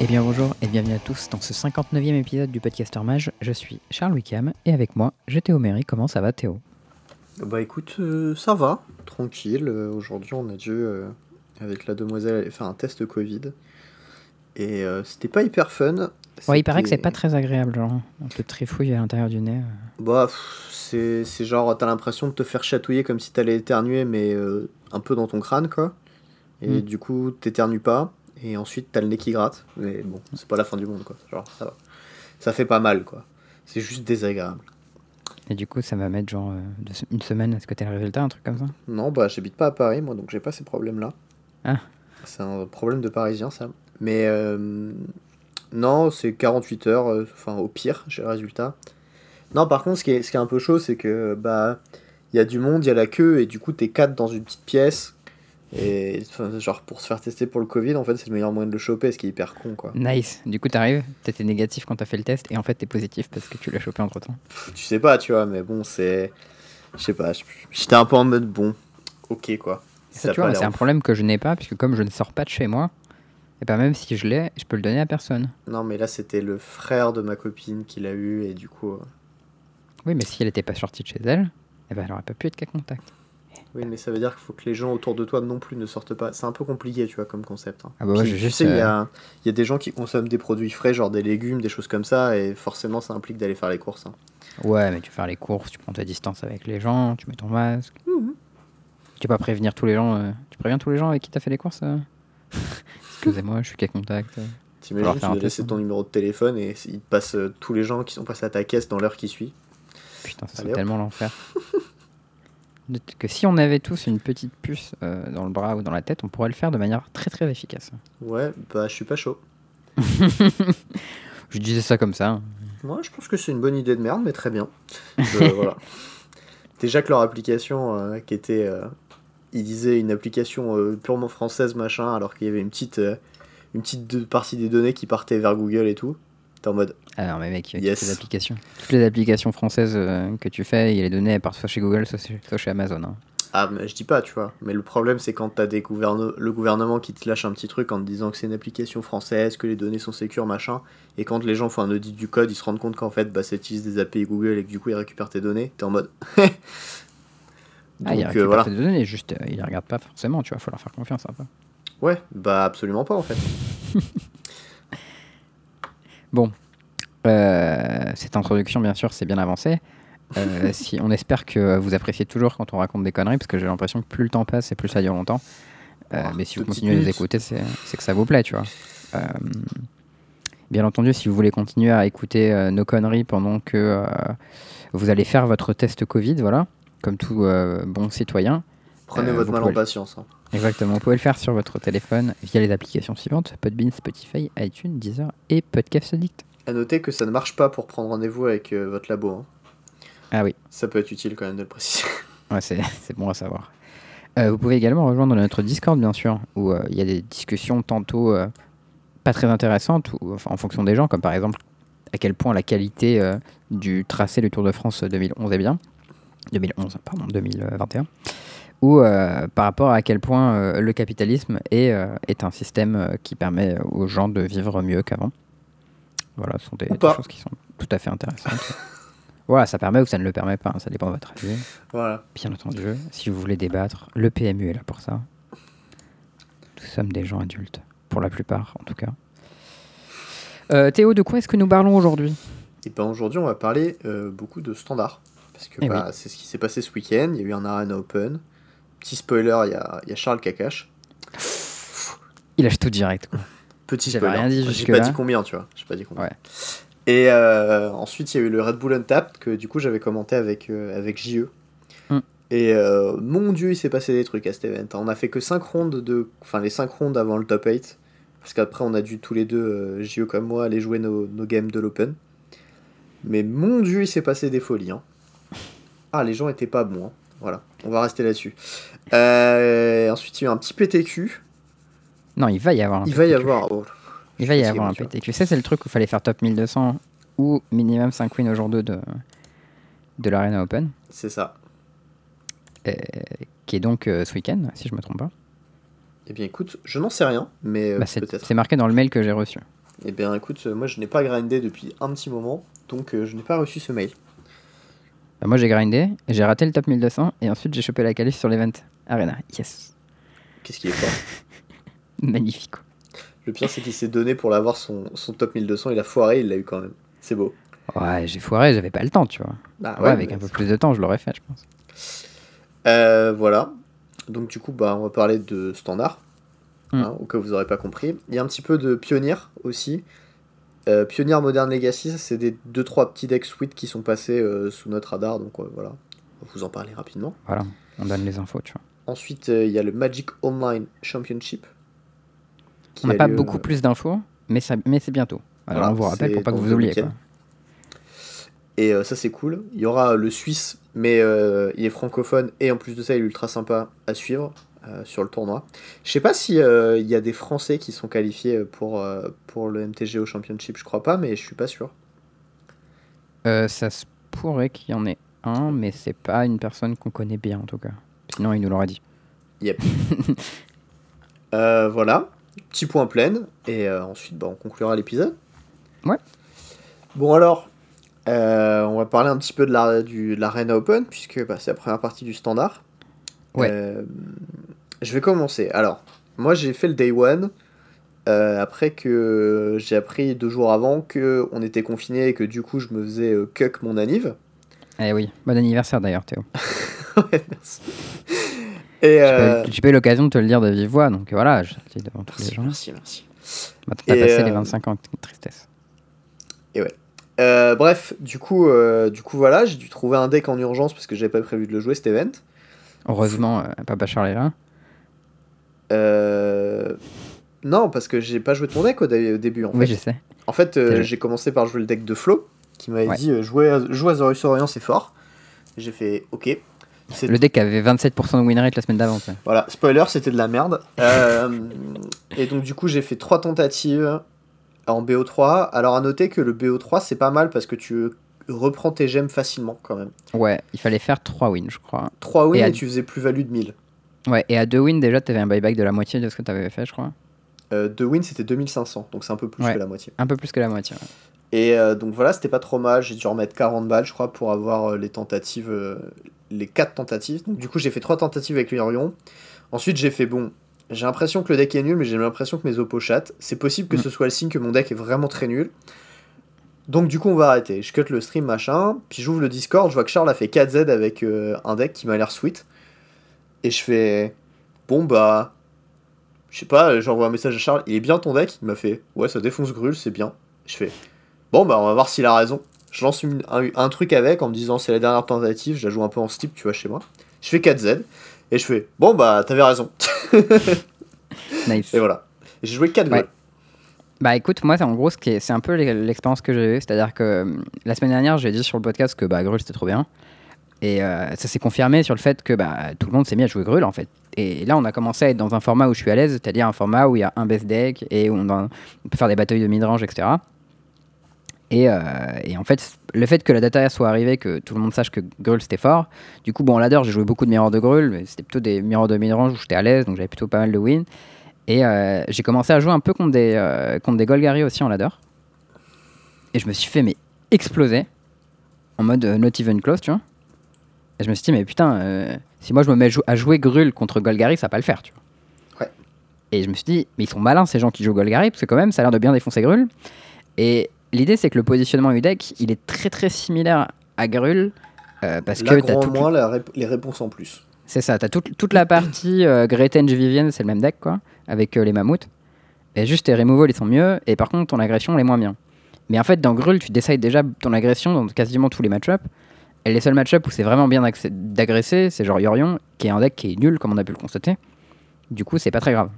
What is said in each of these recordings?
Eh bien bonjour et bienvenue à tous dans ce 59e épisode du Podcaster Mage. Je suis Charles Wickham et avec moi j'ai Théo Méry. Comment ça va Théo? Bah écoute, euh, ça va, tranquille. Euh, Aujourd'hui on a dû, euh, avec la demoiselle, aller faire un test Covid. Et c'était pas hyper fun. Ouais, il paraît que c'est pas très agréable, genre un peu de trifouille à l'intérieur du nez. Bah, c'est genre, t'as l'impression de te faire chatouiller comme si t'allais éternuer, mais un peu dans ton crâne, quoi. Et Mm. du coup, t'éternues pas, et ensuite t'as le nez qui gratte. Mais bon, c'est pas la fin du monde, quoi. Genre, ça va. Ça fait pas mal, quoi. C'est juste désagréable. Et du coup ça va mettre genre euh, une semaine à ce que t'aies le résultat, un truc comme ça? Non, bah, j'habite pas à Paris, moi, donc j'ai pas ces problèmes-là. Ah. C'est un problème de parisien, ça. Mais euh, non, c'est 48 heures, euh, enfin, au pire, j'ai le résultat. Non, par contre, ce qui est, ce qui est un peu chaud, c'est que, bah, il y a du monde, il y a la queue, et du coup, t'es quatre dans une petite pièce. Et, enfin, genre, pour se faire tester pour le Covid, en fait, c'est le meilleur moyen de le choper, ce qui est hyper con, quoi. Nice. Du coup t'arrives, t'étais négatif quand t'as fait le test et en fait t'es positif parce que tu l'as chopé entre temps. Pff, Tu sais pas, tu vois, mais bon, c'est. Je sais pas, j'étais un peu en mode bon, ok, quoi. Ça, tu vois, c'est un problème que je n'ai pas puisque comme je ne sors pas de chez moi, et ben même si je l'ai, je peux le donner à personne. Non, mais là, c'était le frère de ma copine qui l'a eu, et du coup. euh, Oui, mais si elle n'était pas sortie de chez elle, eh ben elle aurait pas pu être qu'à contact. Oui, mais ça veut dire qu'il faut que les gens autour de toi non plus ne sortent pas. C'est un peu compliqué, tu vois, comme concept. hein. Ah bah ouais, Puis, tu sais, il y, a, il y a des gens qui consomment des produits frais, genre des légumes, des choses comme ça, et forcément, ça implique d'aller faire les courses. hein. Ouais, mais tu fais faire les courses, tu prends ta distance avec les gens, tu mets ton masque. Tu peux pas prévenir tous les gens. euh, Tu préviens tous les gens avec qui t'as fait les courses euh? Excusez-moi, je suis qu'à contact. euh. T'imagines, tu dois laisser ton numéro de téléphone et il te passe tous les gens qui sont passés à ta caisse dans l'heure qui suit. Putain, ça serait tellement l'enfer. Que si on avait tous une petite puce euh, dans le bras ou dans la tête, on pourrait le faire de manière très très efficace. Ouais, bah, je suis pas chaud. Je disais ça comme ça. hein. Moi, je pense que c'est une bonne idée de merde, mais très bien. Je- voilà. Déjà que leur application, euh, qui était. euh, ils disaient une application euh, purement française, machin, alors qu'il y avait une petite, une petite partie des données qui partait vers Google et tout. T'es en mode. Alors, mais mec, il y a Yes. toutes les applications. Toutes les applications françaises euh, que tu fais, il y a les données, elles partent soit chez Google, soit chez, soit chez Amazon. hein. Ah, mais je dis pas, tu vois. Mais le problème, c'est quand t'as des le gouvernement qui te lâche un petit truc en te disant que c'est une application française, que les données sont sécures, machin. Et quand les gens font un audit du code, ils se rendent compte qu'en fait, bah, ça utilise des API Google et que du coup, ils récupèrent tes données. T'es en mode. Ah, il Donc, euh, récupère voilà. tes données, juste, euh, il les regarde pas forcément, tu vois, faut leur faire confiance un peu. Ouais, bah absolument pas en fait. Bon, Euh, cette introduction, bien sûr, c'est bien avancé. Euh, si, on espère que vous appréciez toujours quand on raconte des conneries, parce que j'ai l'impression que plus le temps passe et plus ça dure longtemps. Euh, Oh, mais si vous continuez à petites écouter, c'est que ça vous plaît, tu vois. Euh, bien entendu, si vous voulez continuer à écouter nos conneries pendant que vous allez faire votre test Covid, voilà, comme tout bon citoyen, Prenez votre mal en patience. hein. Exactement. Vous pouvez le faire sur votre téléphone via les applications suivantes Podbean, Spotify, iTunes, Deezer et Podcast Addict. À noter que ça ne marche pas pour prendre rendez-vous avec euh, votre labo. hein. Ah oui, Ça peut être utile quand même de le préciser. ouais, c'est c'est bon à savoir. Euh, vous pouvez également rejoindre notre Discord, bien sûr, où euh, il y a des discussions tantôt euh, pas très intéressantes, ou, enfin, en fonction des gens, comme par exemple à quel point la qualité euh, du tracé du Tour de France 2011 est bien. 2011, pardon, 2021. Ou euh, par rapport à quel point euh, le capitalisme est, euh, est un système euh, qui permet aux gens de vivre mieux qu'avant. Voilà, ce sont des, choses qui sont tout à fait intéressantes. voilà, ça permet ou ça ne le permet pas, hein, ça dépend de votre avis. voilà. Bien entendu, si vous voulez débattre, le PMU est là pour ça. Nous sommes des gens adultes, pour la plupart en tout cas. Euh, Théo, de quoi est-ce que nous parlons aujourd'hui? Et ben aujourd'hui, on va parler euh, beaucoup de standards. Parce que Eh bah, c'est ce qui s'est passé ce week-end. Il y a eu un Arena Open. Petit spoiler, il y a, il y a Charles Kakash. Il lâche tout direct. Quoi. Petit spoiler. rien dit J'ai pas dit combien, tu vois. J'ai pas dit combien. Ouais. Et euh, ensuite, il y a eu le Red Bull Untapped que du coup j'avais commenté avec, euh, avec JE. Hmm. Et euh, mon dieu, il s'est passé des trucs à cet event. On a fait que 5 rondes de. Enfin, les 5 rondes avant le top 8. Parce qu'après, on a dû tous les deux, JE comme moi, aller jouer nos, nos games de l'Open. Mais mon dieu, il s'est passé des folies. hein. Ah, les gens étaient pas bons. hein. Voilà, on va rester là-dessus. Ensuite, il y a eu un petit PTQ. Non, il va y avoir un Il va y avoir. oh, Il va y avoir un. PTQ. Ça, c'est le truc où il fallait faire top 1200 ou minimum 5 wins au jour 2 de, de l'Arena Open, C'est ça. euh, qui est donc euh, ce week-end, si je me trompe pas. Eh bien, écoute, je n'en sais rien, mais euh, Bah, c'est peut-être. c'est marqué dans le mail que j'ai reçu. Eh bien écoute, moi je n'ai pas grindé depuis un petit moment, donc je n'ai pas reçu ce mail. Bah, moi j'ai grindé, j'ai raté le top 1200 et ensuite j'ai chopé la qualif sur l'event Arena. Yes. Qu'est-ce qu'il est fort? Magnifique. quoi. Le pire c'est qu'il s'est donné pour l'avoir son, son top 1200, il a foiré, il l'a eu quand même. C'est beau. Ouais, j'ai foiré, j'avais pas le temps, tu vois. Bah ouais, avec un peu plus de temps, je l'aurais fait, je pense. Euh, voilà. Donc du coup, bah, on va parler de standard, hein, au cas où vous n'aurez pas compris. Il y a un petit peu de pionnier aussi. Euh, Pioneer Modern Legacy, c'est des 2-3 petits decks suite qui sont passés euh, sous notre radar, donc euh, voilà, on va vous en parler rapidement. Voilà, on donne les infos, tu vois. Ensuite, il y a le Magic Online Championship. Qui On n'a pas lieu, beaucoup euh, plus d'infos, mais, ça, mais c'est bientôt. Alors Voilà, on vous rappelle pour pas que vous oubliez. Quoi. Et euh, ça, c'est cool. Il y aura le Suisse, mais euh, il est francophone, et en plus de ça, il est ultra sympa à suivre euh, sur le tournoi. Je sais pas si euh, il y a des Français qui sont qualifiés pour, euh, pour le MTGO Championship, je crois pas, mais je suis pas sûr. Euh, ça se pourrait qu'il y en ait un, mais c'est pas une personne qu'on connaît bien en tout cas. Sinon, il nous l'aurait dit. Euh, voilà, petit point plein, et euh, ensuite bah, on conclura l'épisode. Ouais. Bon alors, euh, on va parler un petit peu de la- du- de l'Arena Open, puisque bah, c'est la première partie du standard. Ouais. Euh, je vais commencer. Alors, moi j'ai fait le day one, après que j'ai appris deux jours avant que on était confiné et que du coup je me faisais cuck mon anniv. Eh oui, bon anniversaire d'ailleurs, Théo. Ouais, merci. Et J'ai euh, pas eu- J'ai pas eu l'occasion de te le dire de vive voix, donc voilà, je le dis devant tous les merci, gens. merci, merci. Maintenant, t'as Et, passé euh, les 25 ans de tristesse. Euh, bref, du coup, euh, du coup voilà, j'ai dû trouver un deck en urgence parce que j'avais pas prévu de le jouer cet event. Heureusement, euh, Papa Charles est là. Euh, Non, parce que j'ai pas joué ton deck au, dé- au début en Oui, fait. je sais. En fait, euh, j'ai commencé par jouer le deck de Flo, qui m'avait Ouais. dit euh, jouer, à, jouer à Zorus Orient c'est fort. J'ai fait ok. Le deck avait 27% de win rate la semaine d'avant. Voilà, spoiler, c'était de la merde. Euh, et donc du coup, j'ai fait trois tentatives en BO3. Alors à noter que le BO3 c'est pas mal parce que tu reprends tes gemmes facilement quand même. Ouais, il fallait faire 3 wins, je crois. 3 wins Et et, à- tu faisais plus-value de 1000. Ouais, et à 2 wins, déjà, t'avais un buyback de la moitié de ce que t'avais fait, je crois. Euh, 2 wins c'était 2500, donc c'est un peu plus Ouais. que la moitié. Un peu plus que la moitié. ouais. Et euh, donc voilà, c'était pas trop mal. J'ai dû remettre 40 balles, je crois, pour avoir euh, les tentatives, euh, les 4 tentatives. Donc du coup, j'ai fait 3 tentatives avec l'Orion. Ensuite, j'ai fait bon. J'ai l'impression que le deck est nul, mais j'ai l'impression que mes oppos chattent. C'est possible que Mm. ce soit le signe que mon deck est vraiment très nul. Donc du coup, on va arrêter. Je cut le stream, machin. Puis j'ouvre le Discord, je vois que Charles a fait 4Z avec euh, un deck qui m'a l'air sweet. Et je fais... Bon bah... Je sais pas, j'envoie un message à Charles. Il est bien ton deck Il m'a fait... Ouais, ça défonce Grul, c'est bien. Je fais... Bon bah on va voir s'il a raison. Je lance une- un, un truc avec en me disant c'est la dernière tentative, je la joue un peu en slip, tu vois, chez moi. Je fais 4Z. Et je fais... Bon bah t'avais raison. Nice. Et voilà. J'ai joué 4 Ouais. Bah écoute, moi, c'est en gros, c'est un peu l'e- l'expérience que j'ai eue. C'est-à-dire que euh, la semaine dernière, j'ai dit sur le podcast que bah, Grul, c'était trop bien. Et euh, ça s'est confirmé sur le fait que bah, tout le monde s'est mis à jouer Grul, en fait. Et là, on a commencé à être dans un format où je suis à l'aise, c'est-à-dire un format où il y a un best deck et où on, on peut faire des batailles de mid-range, etc. Et, euh, et en fait, le fait que la data soit arrivée, que tout le monde sache que Grul c'était fort, du coup, bon, en ladder, j'ai joué beaucoup de mirrors de Grul, mais c'était plutôt des mirrors de mid-range où j'étais à l'aise, donc j'avais plutôt pas mal de wins. Et euh, j'ai commencé à jouer un peu contre des, euh, contre des Golgari aussi en ladder. Et je me suis fait mais exploser en mode not even close, tu vois. Et je me suis dit, mais putain, si moi je me mets à jouer Grul contre Golgari, ça va pas le faire, tu vois. Ouais. Et je me suis dit, mais ils sont malins ces gens qui jouent Golgari, parce que quand même, ça a l'air de bien défoncer Grul. Et l'idée, c'est que le positionnement du deck, il est très très similaire à Grul. euh, parce Là, que t'as grand toute- moins la rép- les réponses en plus. c'est ça, t'as toute, toute la partie euh, Great Henge Vivienne, c'est le même deck, quoi, avec euh, les mammouths. Et juste tes removals, ils sont mieux, et par contre, ton agression, elle est moins bien. Mais en fait, dans Grul, tu décides déjà ton agression dans quasiment tous les match-ups. Et les seuls match-ups où c'est vraiment bien d'agresser, c'est genre Yorion, qui est un deck qui est nul, comme on a pu le constater. Du coup, c'est pas très grave.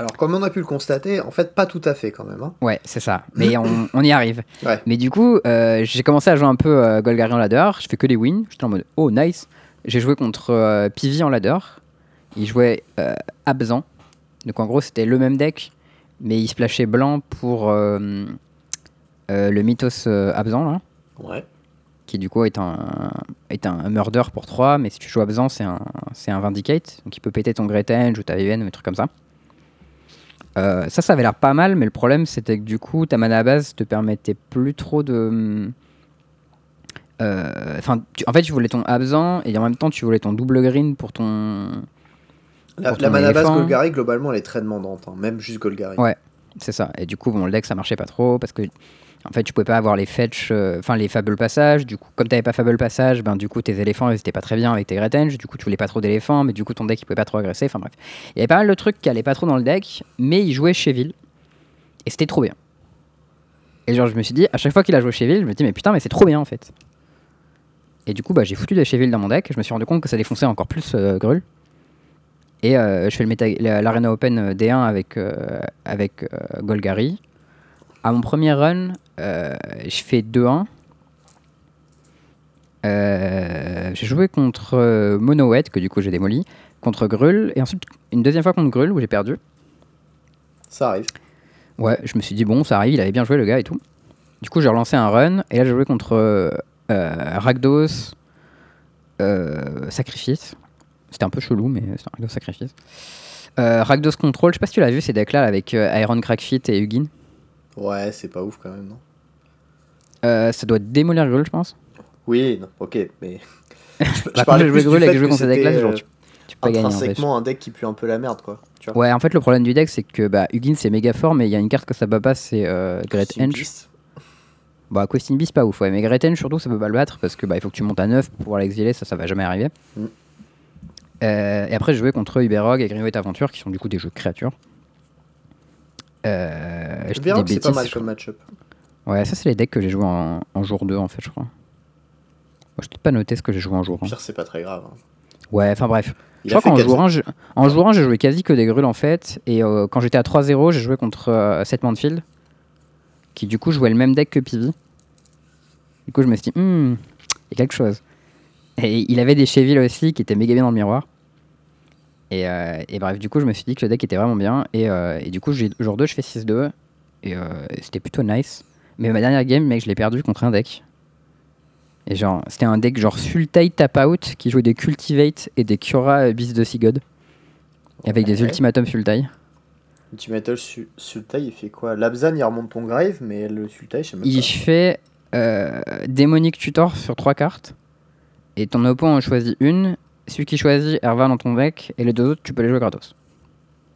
Alors, comme on a pu le constater, en fait, pas tout à fait quand même. hein. Ouais, c'est ça. Mais on, on y arrive. Ouais. Mais du coup, euh, j'ai commencé à jouer un peu euh, Golgari en ladder. Je fais que des wins. J'étais en mode oh nice. J'ai joué contre euh, Pivi en ladder. Il jouait euh, Abzan. Donc en gros, c'était le même deck, mais il splashait blanc pour euh, le Mythos Abzan, là, Ouais. qui du coup est un, est un murder pour 3. Mais si tu joues Abzan, c'est un, un Vindicate. Donc il peut péter ton Great Henge ou ta Vivienne ou des trucs comme ça. Euh, ça, ça avait l'air pas mal, mais le problème c'était que du coup, ta mana à base te permettait plus trop de. euh, Enfin, en fait, tu voulais ton absent et en même temps, tu voulais ton double green pour ton. La, la mana base. Golgari, globalement, elle est très demandante. hein, Même juste Golgari. Ouais. C'est ça. Et du coup, bon, le deck ça marchait pas trop parce que. En fait, tu pouvais pas avoir les fetch, euh, enfin les fable passages. Du coup, comme t'avais pas fable passage, ben du coup tes éléphants ils étaient pas très bien avec tes Great Henge. Du coup, tu voulais pas trop d'éléphants, mais du coup ton deck il pouvait pas trop agresser. Enfin bref, il y avait pas mal de trucs qui allaient pas trop dans le deck, mais il jouait Cheville et c'était trop bien. Et genre, je me suis dit, à chaque fois qu'il a joué Cheville, je me dis, mais putain, mais c'est trop bien en fait. Et du coup, bah, j'ai foutu des Cheville dans mon deck. Je me suis rendu compte que ça défonçait encore plus euh, Grul. Et euh, je fais l'Arena Open euh, D1 avec, avec Golgari. À mon premier run, euh, je fais 2-1. Euh, j'ai joué contre euh, Monowet, que du coup j'ai démoli, contre Grul, et ensuite une deuxième fois contre Grul où j'ai perdu. Ça arrive. Ouais, je me suis dit, bon, ça arrive, il avait bien joué le gars et tout. Du coup, j'ai relancé un run, et là j'ai joué contre euh, Rakdos Sacrifice. C'était un peu chelou, mais c'est un Rakdos Sacrifice. Rakdos Control, je sais pas si tu l'as vu ces decks-là avec euh, Iron Crackfit et Hugin. Ouais, c'est pas ouf quand même, non Euh, ça doit démolir Grul, je pense. Oui, non, ok, mais. je, je Bah, quand parlais plus joué du Grul et que c'était, genre, euh, tu, tu peux gagner. en fait. intrinsèquement un deck qui pue un peu la merde, quoi. Tu vois Ouais, en fait, le problème du deck, c'est que bah, Hugin c'est méga fort, mais il y a une carte que ça bat pas, c'est euh, Great Henge. Bah, Questing Beast, pas ouf, ouais. Mais Great Henge, surtout, ça peut pas le battre parce que bah, il faut que tu montes à 9 pour pouvoir l'exiler, ça, ça va jamais arriver. Mm. Euh, et après, j'ai joué contre Uberog et Greenway Adventure, qui sont du coup des jeux créatures. Euh, je c'est pas mal comme match-up. Ouais, ça, c'est les decks que j'ai joué en, en jour 2, en fait, je crois. Moi, je t'ai pas noté ce que j'ai joué en jour 1. Pire, c'est pas très grave. hein. Ouais, enfin bref. Il je crois qu'en 4 jour 1, je- en jour 1, j'ai joué quasi que des grules en fait. Et euh, quand j'étais à 3-0, j'ai joué contre euh, Seth Manfield, qui du coup jouait le même deck que Pivi. Du coup, je me suis dit, hmm, il y a quelque chose. Et il avait des Cheville aussi qui étaient méga bien dans le miroir. Et, euh, et bref, du coup, je me suis dit que le deck était vraiment bien. Et, euh, et du coup, j'ai- jour 2, je fais 6-2. Et, euh, et c'était plutôt nice. Mais ma dernière game, mec, je l'ai perdu contre un deck. Et genre, c'était un deck genre Sultai Tap Out qui jouait des Cultivate et des Cura Beast de Seagod. Avec des ultimatums Sultai. Ultimatal Su- Sultai, il fait quoi? L'Abzan, il remonte ton grave, mais le Sultai, je sais même Il pas. fait euh, Démonic Tutor sur 3 cartes. Et ton opponent en choisit une. Celui qui choisit, elle va dans ton deck. Et les deux autres, tu peux les jouer gratos.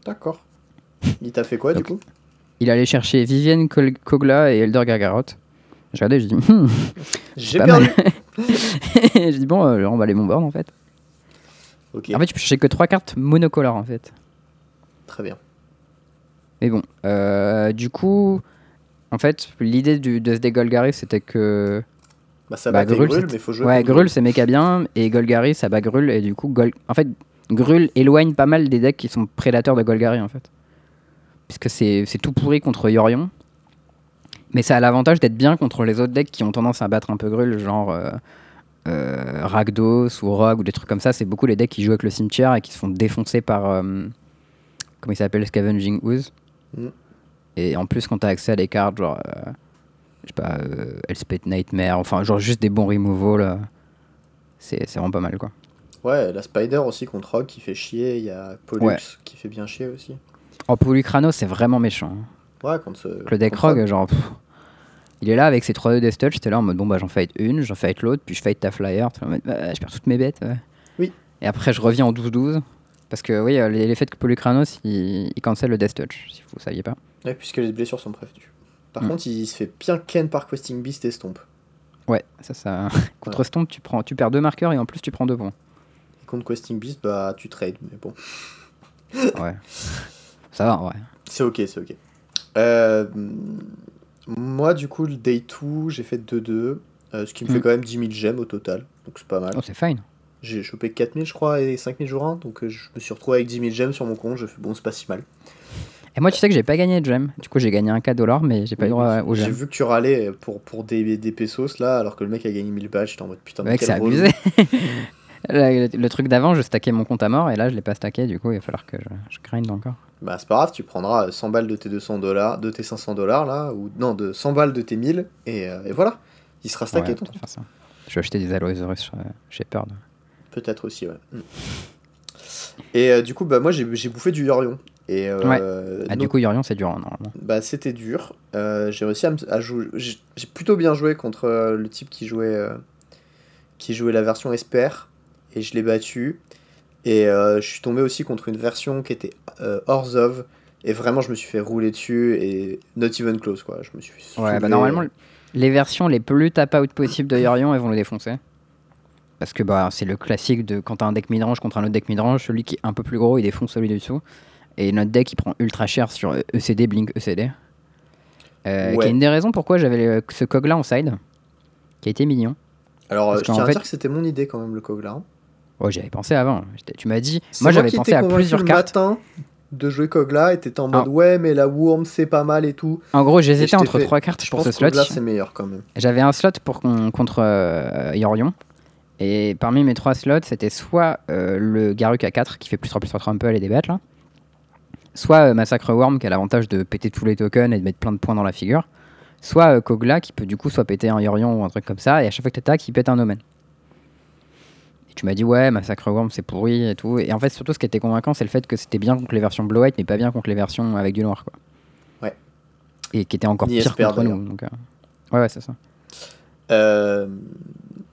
D'accord. Il t'a fait quoi, du coup? Il allait chercher Vivienne Kogla et Elder Gargarot. J'ai regardé, je dis, hmm, J'ai perdu. je dis, bon, euh, je vais remballer mon board en fait. Ok, En fait, tu peux chercher que 3 cartes monocolores en fait. très bien. Mais bon, euh, du coup, en fait, l'idée de ce deck Golgari, c'était que. Bah, ça Bah, Grul, Grul, c'est- mais faut jouer Ouais, Grul, c'est méga bien, et Golgari, ça bat Grul, et du coup, Gol... en fait, Grul éloigne pas mal des decks qui sont prédateurs de Golgari, en fait. Puisque c'est tout pourri contre Yorion. Mais ça a l'avantage d'être bien contre les autres decks qui ont tendance à battre un peu Grul, genre euh, euh, Rakdos ou Rogue ou des trucs comme ça. C'est beaucoup les decks qui jouent avec le cimetière et qui se font défoncer par. euh, comment il s'appelle Scavenging Ooze. Mm. Et en plus, quand t'as accès à des cartes, genre. Euh, je sais pas, euh, Elspeth Nightmare, enfin, genre juste des bons removals, là. C'est vraiment pas mal, quoi. Ouais, la Spider aussi contre Rogue qui fait chier. Il y a Pollux Ouais. qui fait bien chier aussi. Oh, Polycrano, c'est vraiment méchant. hein. Ouais, contre ce. Le deck contre Rogue, genre. pff, il est là avec ses 3-2 Death Touch, t'es là en mode bon, bah j'en fight une, j'en fight l'autre, puis je fight ta flyer, t'es en mode, bah, je perds toutes mes bêtes. ouais. Oui. Et après, je reviens en 12-12. Parce que oui, euh, les- l'effet de Polychranos, il, il cancel le Death Touch, si vous saviez pas. Ouais, puisque les blessures sont prévenues. Par Mm. contre, il se fait bien ken par Questing Beast et Stomp. Ouais, ça, ça. Contre Stomp, tu, prends, tu perds deux marqueurs et en plus, tu prends deux points. Et contre Questing Beast, bah tu trades, mais bon. Ouais. ça va, ouais. C'est ok, c'est ok. Euh, moi, du coup, le day 2, j'ai fait 2-2. euh, ce qui me fait Mm. quand même 10 000 gemmes au total. Donc c'est pas mal. Oh, c'est fine. J'ai chopé 4000, je crois, et 5000 jours 1. Donc euh, je me suis retrouvé avec 10 000 gemmes sur mon compte. Je fais bon, c'est pas si mal. Et moi, tu sais que j'ai pas gagné de gem. Du coup, j'ai gagné un 4 dollars, mais j'ai pas eu droit aux J'ai gemmes. vu que tu râlais pour, pour des, des pesos là, alors que le mec a gagné 1000 balles. J'étais en mode putain, mais Mec, c'est abusé. le, le truc d'avant, je stackais mon compte à mort et là, je l'ai pas stacké. Du coup, il va falloir que je, je grind encore. Bah, c'est pas grave, tu prendras 100 balles de tes 200 dollars, de tes 500 dollars là, ou non, de 100 balles de tes 1000, et, euh, et voilà. Il sera stacké Ouais, ton. Je vais acheter des Aloesaurus euh, Shepherd. Peut-être aussi, ouais. Mm. Et euh, du coup, bah, moi j'ai bouffé du Yorion. Et euh, Ouais. Ah, du coup, Yorion, c'est dur, hein, normalement. bah, c'était dur. Euh, j'ai réussi à, jouer. J'ai plutôt bien joué contre le type qui jouait, qui jouait la version Esper. Et je l'ai battu. Et je suis tombé aussi contre une version qui était Orzhov. Et vraiment, je me suis fait rouler dessus. Et not even close, quoi. Je me suis Ouais, bah normalement, les versions les plus tap-out possibles de Yorion, elles vont le défoncer. Parce que bah, c'est le classique de quand t'as un deck midrange contre un autre deck midrange, celui qui est un peu plus gros, il défonce celui du dessous. Et notre deck, il prend ultra cher sur euh, ECD, Blink ECD. Euh, Qui Ouais. est une des raisons pourquoi j'avais ce cog là en side, qui a été mignon. Alors, je tiens à fait- dire que c'était mon idée quand même, le Kogla. hein. Oh, j'y avais pensé avant. Tu m'as dit. Moi, j'avais pensé à plusieurs le cartes. matin de jouer Kogla et t'étais en mode Ah. ouais, mais la Worm c'est pas mal et tout. En gros, j'hésitais entre fait- trois cartes Je pour pense ce slot. Kogla c'est meilleur quand même. J'avais un slot pour contre euh, Yorion. Et parmi mes trois slots, c'était soit euh, le Garuk A4 qui fait plus 3 plus 3 Trample et des bêtes là. Soit euh, Massacre Worm qui a l'avantage de péter tous les tokens et de mettre plein de points dans la figure. Soit euh, Kogla qui peut du coup soit péter un Yorion ou un truc comme ça. Et à chaque fois que t'attaques, il pète un Omen. Et tu m'as dit ouais, Massacre Worm c'est pourri et tout. Et en fait, surtout ce qui était convaincant, c'est le fait que c'était bien contre les versions Blow-White mais pas bien contre les versions avec du noir quoi. Ouais. Et qui était encore Ni pire contre nous. Donc, euh, Ouais, ouais, c'est ça. Euh,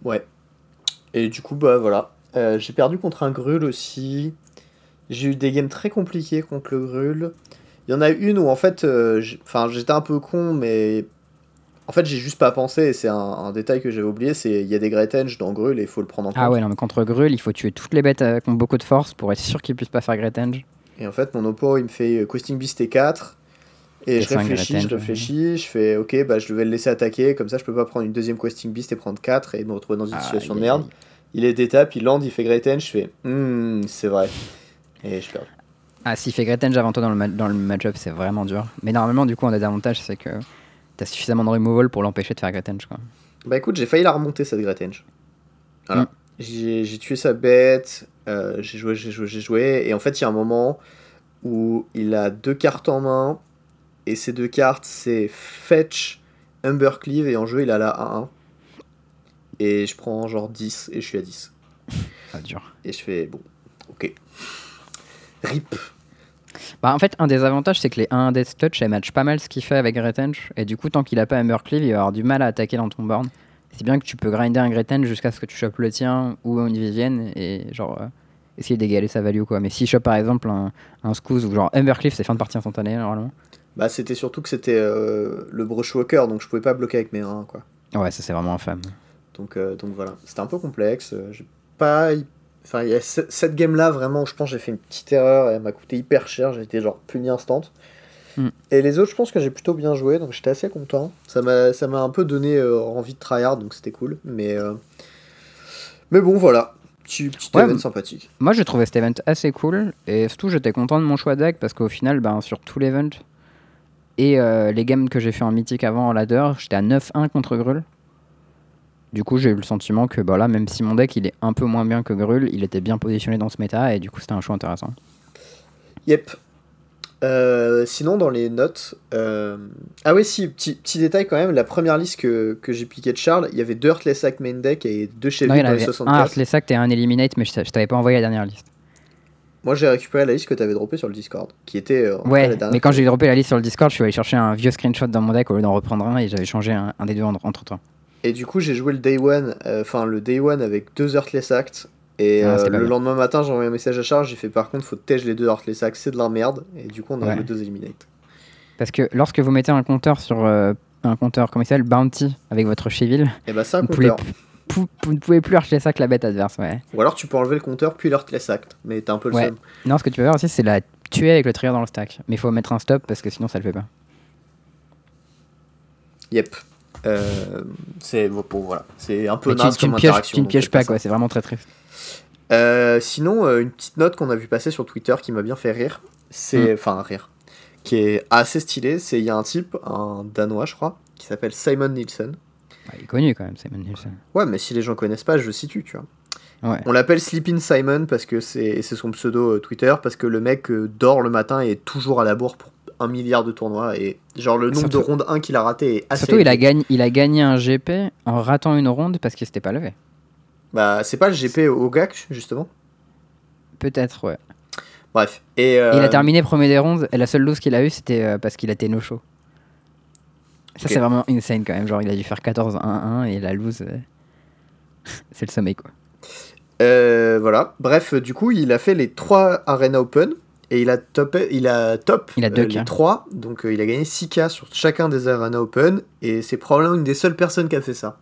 ouais. Et du coup, bah voilà. Euh, j'ai perdu contre un Grul aussi. J'ai eu des games très compliqués contre le Grul. Il y en a une où en fait, euh, enfin, j'étais un peu con, mais en fait, j'ai juste pas pensé. Et c'est un, un détail que j'avais oublié. C'est il y a des Great Henge dans Grul et il faut le prendre en compte. Ah ouais, non, mais contre Grul, il faut tuer toutes les bêtes euh, qui ont beaucoup de force pour être sûr qu'ils puissent pas faire Great Henge. Et en fait, mon oppo, il me fait Questing Beast T4. Et Et je réfléchis, je réfléchis, je fais ok, bah je vais le laisser attaquer, comme ça je peux pas prendre une deuxième Questing Beast et prendre 4 et me retrouver dans une situation de merde. Il est d'étape, il land, il fait Great Henge, je fais hmm, c'est vrai. Et je perds. Ah, s'il fait Great Henge avant toi dans le, dans le match-up, c'est vraiment dur. Mais normalement, du coup, on a d'avantages, c'est que t'as suffisamment de removal pour l'empêcher de faire Great Henge. Quoi. Bah écoute, j'ai failli la remonter cette Great Henge. Voilà. Mm. J'ai tué sa bête, euh, j'ai joué, j'ai joué, j'ai joué, et en fait il y a un moment où il a deux cartes en main, et ces deux cartes c'est Fetch, Humbercleave, et en jeu il a la 1-1. Et je prends genre 10, et je suis à 10. Pas dur. Et je fais bon, ok. RIP. Bah, en fait, un des avantages, c'est que les 1 Death Touch, elles matchent pas mal ce qu'il fait avec Great Henge. Et du coup, tant qu'il a pas Embercleave, il va avoir du mal à attaquer dans ton board. C'est bien que tu peux grinder un Great Henge jusqu'à ce que tu chopes le tien ou une Vivienne et genre euh, essayer d'égaler sa value quoi. Mais s'il chope par exemple un, un Scouse ou genre Embercleave, c'est fin de partie instantanée normalement. Bah c'était surtout que c'était euh, le Brushwalker, donc je pouvais pas bloquer avec mes 1 quoi. Ouais, ça c'est vraiment infâme. Donc, euh, donc voilà, c'était un peu complexe. euh, J'ai pas. Enfin, il y a ce- cette game-là, vraiment, je pense que j'ai fait une petite erreur. Elle m'a coûté hyper cher. J'ai été genre puni instant. Mm. Et les autres, je pense que j'ai plutôt bien joué. Donc j'étais assez content. Ça m'a un peu donné euh, envie de tryhard. Donc c'était cool. Mais, euh, mais bon, voilà. Petit, petit Ouais, event sympathique. Moi, j'ai trouvé cet event assez cool et surtout, j'étais content de mon choix de deck parce qu'au final, ben, sur tout l'event et euh, les games que j'ai fait en mythique avant en ladder, j'étais à 9-1 contre Grul. Du coup, j'ai eu le sentiment que bah, là, même si mon deck il est un peu moins bien que Grul, il était bien positionné dans ce méta et du coup, c'était un choix intéressant. Yep. Euh, sinon, dans les notes. euh, Ah oui, si, petit, petit détail quand même. La première liste que, que j'ai piqué de Charles, il y avait deux Heartless Act main deck et deux en dans les avait 64. un Heartless Act et un Eliminate, mais je, t'a- je t'avais pas envoyé la dernière liste. Moi, j'ai récupéré la liste que tu avais droppée sur le Discord, qui était euh, Ouais, la dernière mais quand j'ai droppé la liste sur le Discord, je suis allé chercher un vieux screenshot dans mon deck au lieu d'en reprendre un et j'avais changé un, un des deux entre temps. Et du coup, j'ai joué le Day One, euh, enfin le Day One avec deux Heartless Acts. Et Ah, euh, le bien. lendemain matin, j'ai envoyé un message à Charles, j'ai fait par contre, faut tège les deux Heartless Acts, c'est de la merde. Et du coup, on a Ouais. deux Eliminate. Parce que lorsque vous mettez un compteur sur euh, un compteur, comment il s'appelle, Bounty, avec votre Cheville, Et bah, c'est un vous, compteur. ne pouvez plus ça que la bête adverse, ouais. Ou alors, tu peux enlever le compteur puis l'Heartless Act. Mais t'as un peu le Ouais. seum. Non, ce que tu peux faire aussi, c'est la tuer avec le trigger dans le stack. Mais il faut mettre un stop parce que sinon ça le fait pas. Yep. Euh, c'est bon, voilà. C'est un peu tu, naze tu ne comme pièges, interaction. tu ne pièges c'est pas, quoi, c'est vraiment très triste. Euh, sinon, euh, une petite note qu'on a vu passer sur Twitter qui m'a bien fait rire. C'est. Mm. Enfin, rire. Qui est assez stylé. C'est il y a un type, un Danois, je crois, qui s'appelle Simon Nielsen. Ouais, il est connu quand même, Simon Nielsen. Ouais, mais si les gens connaissent pas, je le situe, tu vois. Ouais. On l'appelle Sleeping Simon parce que c'est c'est son pseudo euh, Twitter, parce que le mec euh, dort le matin et est toujours à la bourre pour un milliard de tournois. Et genre, le nombre Surtout- de rondes 1 qu'il a raté est assez. Surtout, il a, gagné, il a gagné un GP en ratant une ronde parce qu'il s'était pas levé. Bah, c'est pas le GP au GAC, justement. Peut-être, ouais. Bref. Et, Et il a euh, terminé premier des rondes. Et la seule lose qu'il a eu, c'était euh, parce qu'il a été no show. Ça, c'est vraiment insane quand même. Genre, il a dû faire 14-1-1 et la lose, euh, c'est le sommet quoi. Euh, voilà. Bref, du coup, il a fait les trois Arena Open et il a top, il a top Il a deux euh, les K. trois. Donc, euh, il a gagné 6K sur chacun des Arena Open et c'est probablement une des seules personnes qui a fait ça.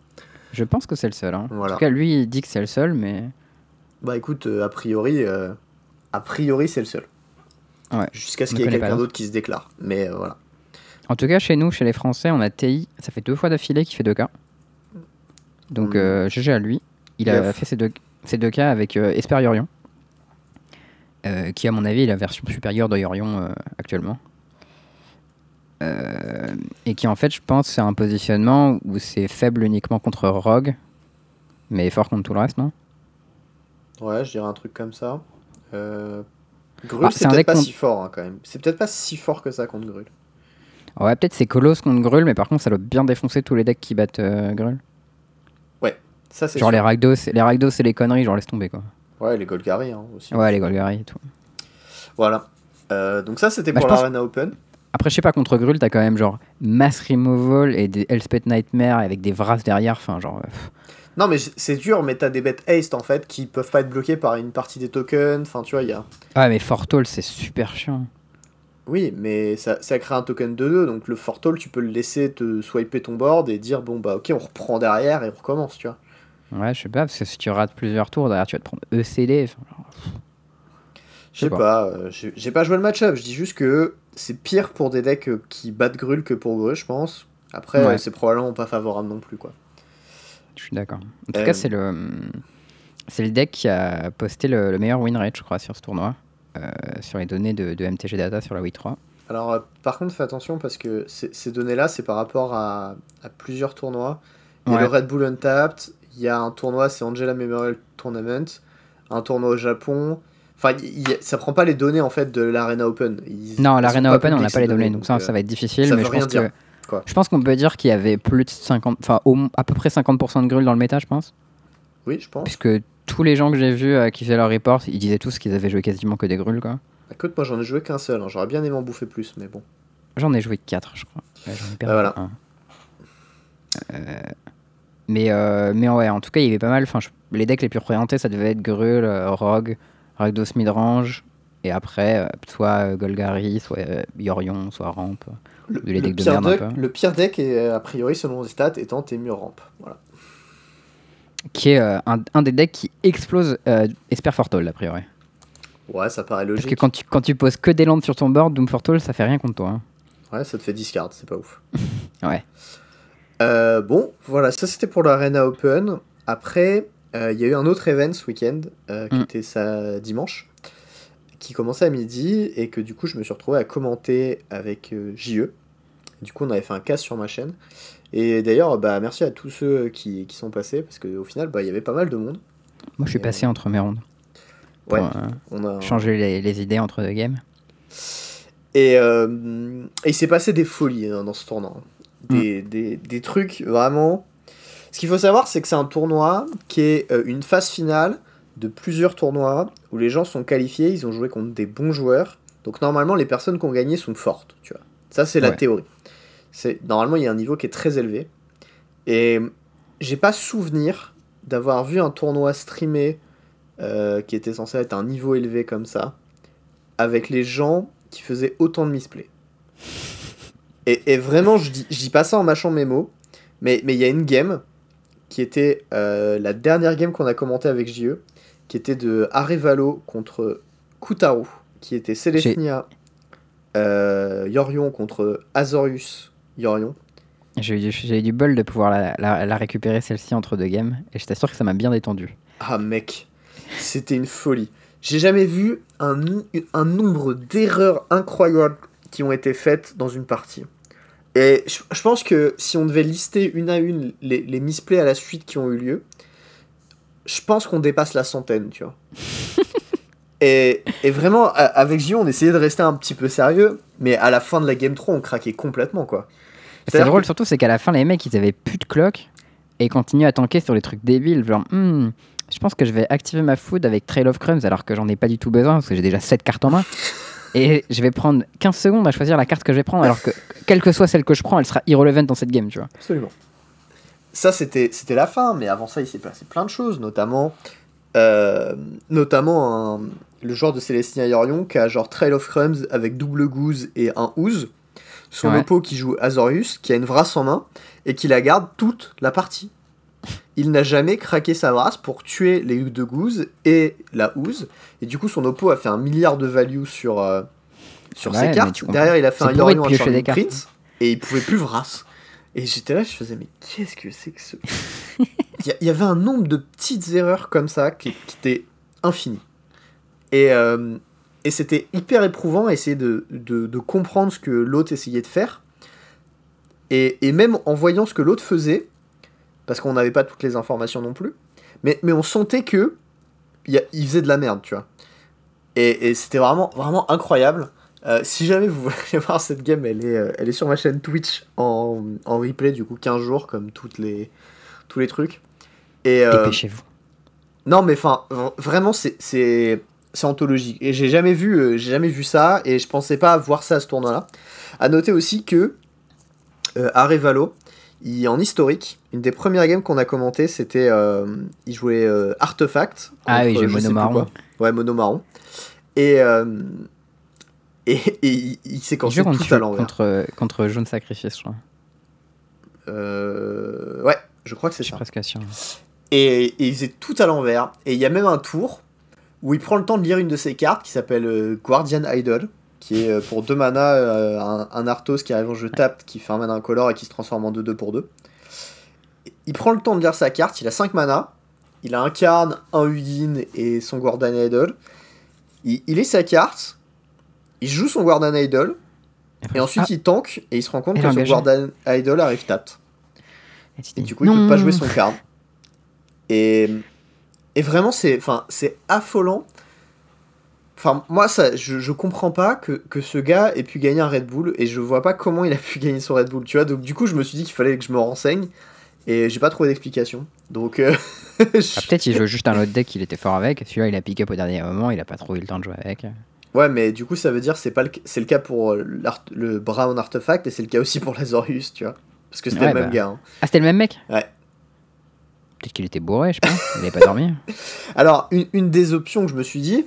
Je pense que c'est le seul. hein. Voilà. En tout cas, lui, il dit que c'est le seul, mais Bah écoute, euh, a priori, a priori, c'est le seul. Ouais. Jusqu'à ce qu'il y ait quelqu'un d'autre qui se déclare. Mais voilà. en tout cas, chez nous, chez les Français, on a TI. Ça fait deux fois d'affilée qu'il fait 2K. Donc, Hmm. GG à lui. Il a fait ses deux, ses deux cas avec Esper Yorion. Euh, qui, à mon avis, est la version supérieure de Yorion euh, actuellement. Euh, et qui, en fait, je pense, c'est un positionnement où c'est faible uniquement contre Rogue, mais fort contre tout le reste, non? Ouais, je dirais un truc comme ça. Grul, Ah, c'est peut-être pas si fort hein, quand même. C'est peut-être pas si fort que ça contre Grul. Ouais, peut-être c'est Colosse contre Grul, mais par contre, ça doit bien défoncer tous les decks qui battent Grul. Ça, c'est Genre sûr. les Rakdos, les Rakdos et les conneries, genre laisse tomber quoi. Ouais, les Golgari hein, aussi. Ouais, les Golgari et tout. Voilà. Euh, donc ça, c'était Bah, pour je pense- l'Arena Open. Après, je sais pas, contre Grul, t'as quand même genre Mass Removal et des Elspeth Nightmare avec des Vras derrière, enfin genre. euh. Non, mais c'est dur, mais t'as des bêtes haste en fait qui peuvent pas être bloquées par une partie des tokens. Enfin, tu vois, il y a. Ouais, mais Fortall, c'est super chiant. Oui, mais ça, ça crée un token 2-2, donc le Fortall, tu peux le laisser te swiper ton board et dire bon bah ok, on reprend derrière et on recommence, tu vois. Ouais, je sais pas, parce que si tu rates plusieurs tours, derrière tu vas te prendre ECD. enfin, genre, Je sais pas. euh, j'ai pas joué le match-up, je dis juste que c'est pire pour des decks euh, qui battent Grul que pour Grul, je pense. Après, Ouais. euh, c'est probablement pas favorable non plus, quoi. Je suis d'accord. En tout Euh, cas, c'est le. C'est le deck qui a posté le, le meilleur win rate, je crois, sur ce tournoi. euh, sur les données de, de MTG Data sur la Wii 3. Alors, euh, par contre, fais attention parce que ces ces données-là, c'est par rapport à, à plusieurs tournois. Il y a Ouais. le Red Bull Untapped, il y a un tournoi, c'est Angela Memorial Tournament, un tournoi au Japon. Enfin, y ça prend pas les données en fait de l'Arena Open. Ils- Non, l'Arena Open, on n'a pas les données, donc ça, euh, ça va être difficile. ça mais veut je rien pense dire, que, quoi. je pense qu'on peut dire qu'il y avait plus de 50, enfin à peu près 50% de grul dans le méta, je pense. Oui, je pense. Puisque tous les gens que j'ai vus euh, qui faisaient leur report, ils disaient tous qu'ils avaient joué quasiment que des gruls, quoi. Écoute, moi j'en ai joué qu'un seul, hein. j'aurais bien aimé en bouffer plus, mais bon. J'en ai joué 4, je crois. J'en ai perdu Ah, voilà. un. Euh, mais, euh, mais ouais, en tout cas, il y avait pas mal. Enfin, les decks les plus représentés, ça devait être Grul, euh, Rogue, Rakdos Midrange, et après, euh, soit euh, Golgari, soit Yorion, soit Ramp. Le, Les le de pire un deck, le pire deck est a priori selon les stats étant Temur Ramp. Voilà. Qui est un, un des decks qui explose Esper Fortol, a priori. Ouais, ça paraît Parce que logique. quand tu, quand tu poses que des landes sur ton board, Doom Fortol, ça fait rien contre toi. hein. Ouais, ça te fait discard, c'est pas ouf. Ouais. Euh, bon, voilà, ça c'était pour l'Arena Open. Après, euh, il y a eu un autre event ce week-end, euh, qui Mm. était ça dimanche, qui commençait à midi et que du coup je me suis retrouvé à commenter avec JE. Du coup, on avait fait un cast sur ma chaîne. Et d'ailleurs, bah, merci à tous ceux qui, qui sont passés parce qu'au final, bah, il y avait pas mal de monde. Moi, je suis passé entre mes rondes. Pour Ouais, on a. changer les, les idées entre deux games. Et, euh, et il s'est passé des folies hein, dans ce tournoi. Des, des, des trucs vraiment. Ce qu'il faut savoir, c'est que c'est un tournoi qui est euh, une phase finale de plusieurs tournois où les gens sont qualifiés, ils ont joué contre des bons joueurs. Donc normalement, les personnes qui ont gagné sont fortes, tu vois. Ça, c'est la Ouais. théorie. C'est normalement il y a un niveau qui est très élevé. Et j'ai pas souvenir d'avoir vu un tournoi streamé euh, qui était censé être un niveau élevé comme ça, avec les gens qui faisaient autant de misplay. Et, et vraiment, je dis, je dis pas ça en mâchant mes mots, mais mais il y a une game qui était euh, la dernière game qu'on a commentée avec JE, qui était de Arevalo contre Kutaru, qui était Celestia euh, Yorion contre Azorius Yorion. J'ai eu, du- bol de pouvoir la, la- la récupérer celle-ci entre deux games et je t'assure que ça m'a bien détendu. Ah mec, c'était une folie. J'ai jamais vu un nombre d'erreurs incroyables qui ont été faites dans une partie. Et je, pense que si on devait lister une à une les, les misplays à la suite qui ont eu lieu, je pense qu'on dépasse la centaine, tu vois. et, et vraiment, avec Gio, on essayait de rester un petit peu sérieux, mais à la fin de la Game 3, on craquait complètement, quoi. C'est drôle que- surtout, c'est qu'à la fin, les mecs, ils avaient plus de clock et ils continuaient à tanker sur les trucs débiles. Genre, Hmm, Je pense que je vais activer ma food avec Trail of Crumbs alors que j'en ai pas du tout besoin parce que j'ai déjà 7 cartes en main. Et je vais prendre 15 secondes à choisir la carte que je vais prendre alors que quelle que soit celle que je prends, elle sera irrelevant dans cette game, tu vois. Absolument. Ça, c'était c'était la fin, mais avant ça, il s'est passé plein de choses, notamment, euh, notamment un- le joueur de Célestia Yorion qui a genre Trail of Crumbs avec double goose et un ooze. Son Ouais. oppo qui joue Azorius, qui a une vrasse en main, et qui la garde toute la partie. Il n'a jamais craqué sa vrasse pour tuer les deux goose et la ooze. Et du coup, son oppo a fait un milliard de value sur, euh, sur Ouais, ses cartes. Derrière, il a fait un Yorion, piocher Charming. Prince, et il pouvait plus vrasse. Et j'étais là, je faisais, mais qu'est-ce que c'est que ce. Il y, a- il y avait un nombre de petites erreurs comme ça qui, qui étaient infinies. Et, euh, et c'était hyper éprouvant à essayer de, de, de comprendre ce que l'autre essayait de faire. Et, et même en voyant ce que l'autre faisait, parce qu'on n'avait pas toutes les informations non plus, mais, mais on sentait que y a- il faisait de la merde, tu vois. Et, et c'était vraiment, vraiment incroyable. Euh, si jamais vous voulez voir cette game, elle est, euh, elle est sur ma chaîne Twitch en, en replay, du coup 15 jours, comme toutes les, tous les trucs. Et, euh, Dépêchez-vous. non, mais enfin, vraiment, c'est c'est c'est anthologique. Et j'ai jamais vu, euh, j'ai jamais vu ça, et je pensais pas voir ça à ce tournoi-là. À noter aussi que euh, Arevalo, il, en historique, une des premières games qu'on a commenté, c'était euh, il jouait euh, Artefact. Ah oui, j'ai mono marron. Ouais, mono marron. Et euh, et, et il, s'est joue tout à l'envers. contre, contre Jaune Sacrifice, je crois. Euh, ouais, je crois que c'est Je suis ça. presque sûr. Et, et il faisait tout à l'envers. Et il y a même un tour où il prend le temps de lire une de ses cartes qui s'appelle euh, Guardian Idol, qui est euh, pour 2 mana euh, un, un Arthos qui arrive en jeu tape, qui fait un mana incolore et qui se transforme en 2-2 pour 2. Il prend le temps de lire sa carte, il a 5 mana, il a un Karn, un Udin et son Guardian Idol. Il, il lit sa carte, il joue son Guardian Idol, et ensuite il tank et il se rend compte que est son. Guardian Idol arrive tapped. Ah, tu Et du coup, il peut non. pas jouer son card. Et, et vraiment, c'est affolant. Enfin, moi, ça, je, je comprends pas que, que ce gars ait pu gagner un Red Bull et je vois pas comment il a pu gagner son Red Bull, tu vois. Donc, du coup, je me suis dit qu'il fallait que je me renseigne et j'ai pas trouvé d'explication. Donc, euh, Ah, Peut-être il joue juste un autre deck qu'il était fort avec. Celui-là, il a pick up au dernier moment, il a pas trop eu le temps de jouer avec. ouais, mais du coup, ça veut dire c'est pas le, c'est le cas pour euh, le Brown Artefact et c'est le cas aussi pour Lazorius, tu vois. Parce que c'était Ouais, le même bah. gars. hein. Ah, c'était le même mec? Ouais. Peut-être qu'il était bourré, je pense. Il avait pas dormi. Alors, une, une des options que je me suis dit,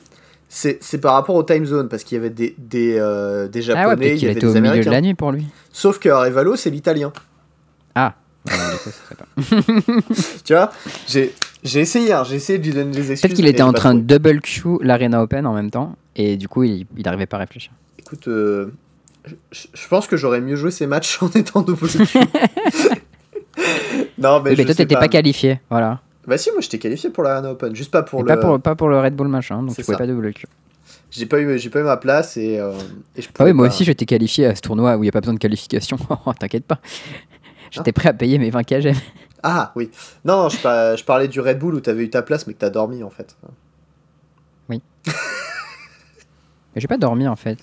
c'est par rapport au time zone, parce qu'il y avait des, des, euh, des Ah ouais, japonais, il y avait au milieu de américains. la nuit pour lui. Sauf que Arevalo, c'est l'italien. Ah. Ouais, du coup, ça serait pas. Tu vois, j'ai essayé, hein, j'ai essayé de lui donner des excuses. Peut-être qu'il était en train de double Q l'Arena Open en même temps. Et du coup, il, il arrivait pas à réfléchir. Écoute, euh, je, pense que j'aurais mieux joué ces matchs en étant double Q. non, mais, Oui, je mais toi, t'étais pas qualifié. Voilà. Bah si, moi j'étais qualifié pour l'Arena Open, juste pas pour Et le. pas, pour, pas pour le Red Bull machin. Donc tu pouvais ça. pas double Q. J'ai pas eu, j'ai pas eu ma place et, euh, et je Ah oui, moi pas- aussi, j'étais qualifié à ce tournoi où il n'y a pas besoin de qualification. Oh, T'inquiète pas. J'étais prêt à payer mes 20 KGM. Ah oui. Non, non, je, par- je parlais du Red Bull où t'avais eu ta place mais que t'as dormi en fait. Mais j'ai pas dormi en fait.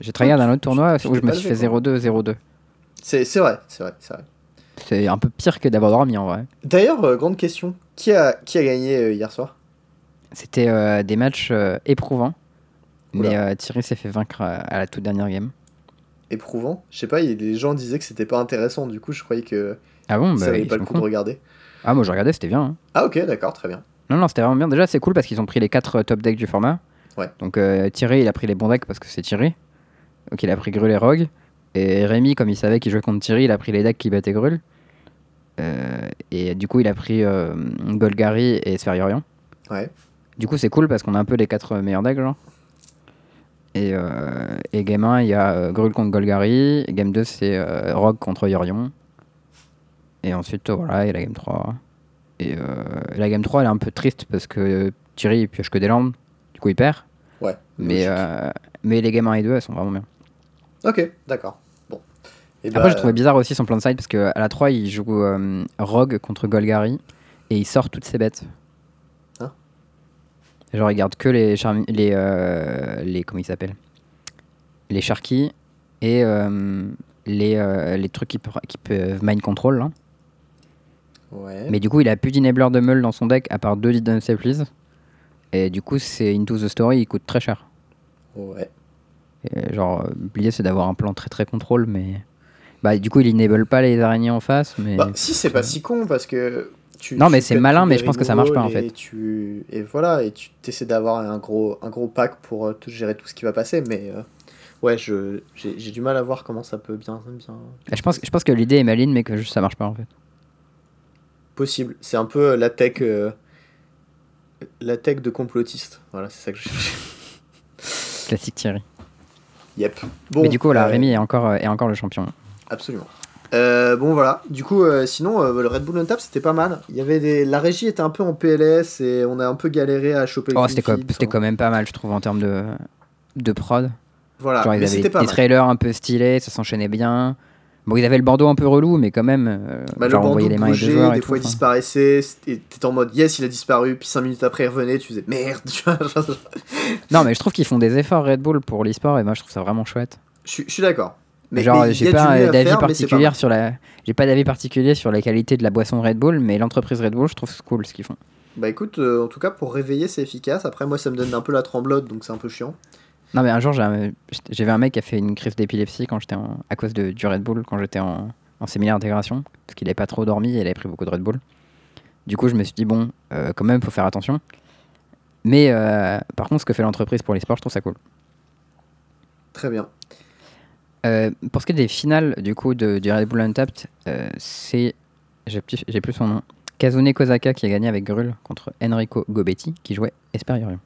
J'ai travaillé dans un autre tournoi où je me suis fait quoi. 0-2, 0-2. C'est c'est vrai, c'est vrai, c'est vrai. C'est un peu pire que d'avoir dormi en vrai. D'ailleurs, euh, grande question, qui a, qui a gagné euh, hier soir? C'était euh, des matchs éprouvants. Mais Oula. Thierry s'est fait vaincre à la toute dernière game. Éprouvant? Je sais pas, il les gens disaient que c'était pas intéressant, du coup je croyais que Ah bon ça bah, valait pas le coup de regarder. Ah moi je regardais, c'était bien. hein. Ah ok, d'accord, très bien. Non, non, c'était vraiment bien. Déjà, c'est cool parce qu'ils ont pris les 4 top decks du format. Ouais. Donc Thierry, il a pris les bons decks parce que c'est Thierry. Donc il a pris Grul et Rogue. Et Rémi, comme il savait qu'il jouait contre Thierry, il a pris les decks qui battaient Grul. Euh, et du coup, il a pris euh, Golgari et Sphériorion. Ouais. Du coup, c'est cool parce qu'on a un peu les 4 meilleurs decks, genre. Et, euh, et game 1, il y a Grul contre Golgari. Et game 2, c'est Rogue contre Yorion. Et ensuite, voilà, il y a la game 3. Et la game 3, elle est un peu triste parce que Thierry, il pioche que des landes. Du coup, il perd. Ouais. Mais, mais les games 1 et 2, elles sont vraiment bien. Ok, d'accord. Et Après, j'ai trouvé bizarre aussi son plan de side parce qu'à la 3, il joue euh, Rogue contre Golgari et il sort toutes ses bêtes. Hein Genre, il garde que les. charmi- les, euh, les comment il s'appelle? Les Sharky et euh, les, les trucs qui, qui peuvent mind control. Là. Ouais. Mais du coup, il a plus d'enabler de meul dans son deck à part deux Didn't Say Please. Et du coup, c'est Into the Story, il coûte très cher. Ouais. Et genre, l'idée c'est d'avoir un plan très très contrôle, mais. Bah, du coup, il enable pas les araignées en face, mais. Bah, si, c'est pas si con parce que. Tu, Non, mais c'est malin, mais je pense que ça marche pas, en fait. Et, tu... et voilà, et tu essaies d'avoir un gros, un gros pack pour euh, tout gérer tout ce qui va passer, mais. euh, Ouais, j'ai, du mal à voir comment ça peut bien. bien... Et Je pense, je pense que l'idée est maligne, mais que juste ça marche pas en fait. Possible. C'est un peu euh, la tech. euh, La tech de complotiste. Voilà, c'est ça que je cherche. Classique Thierry. Yep. Bon, mais du coup, là, Rémi est encore, est encore le champion. Absolument. Euh, bon voilà, du coup euh, sinon euh, le Red Bull Untap c'était pas mal. Il y avait des... La régie était un peu en PLS et on a un peu galéré à choper le Oh, c'était quand, quand même pas mal, je trouve, en termes de, de prod. Voilà, Genre, ils mais avaient pas des mal. trailers un peu stylés, ça s'enchaînait bien. Bon, ils avaient le bandeau un peu relou, mais quand même. Bah, le genre, on bandeau les mains bougeait, et des tout, fois il disparaissait, t'étais en mode yes il a disparu, puis 5 minutes après il revenait, tu faisais merde. Non, mais je trouve qu'ils font des efforts Red Bull pour l'e-sport et moi je trouve ça vraiment chouette. je suis d'accord. Mais, Genre, j'ai pas d'avis particulier sur la. J'ai pas d'avis particulier sur la qualité de la boisson Red Bull, mais l'entreprise Red Bull, je trouve cool ce qu'ils font. Bah écoute, euh, en tout cas pour réveiller c'est efficace. Après moi ça me donne un peu la tremblote donc c'est un peu chiant. Non, mais un jour, j'ai un- mec qui a fait une crise d'épilepsie quand j'étais en- à cause de, du Red Bull, quand j'étais en, en séminaire d'intégration, parce qu'il avait pas trop dormi et il avait pris beaucoup de Red Bull. Du coup, je me suis dit, bon, euh, quand même, faut faire attention. Mais euh, par contre, ce que fait l'entreprise pour les sports, je trouve ça cool. Très bien. Euh, pour ce qui est des finales, du coup, de, du Red Bull Untapped, euh, c'est. J'ai plus, j'ai plus son nom. Kazune Kozaka qui a gagné avec Grul contre Enrico Gobetti qui jouait Esperiorion.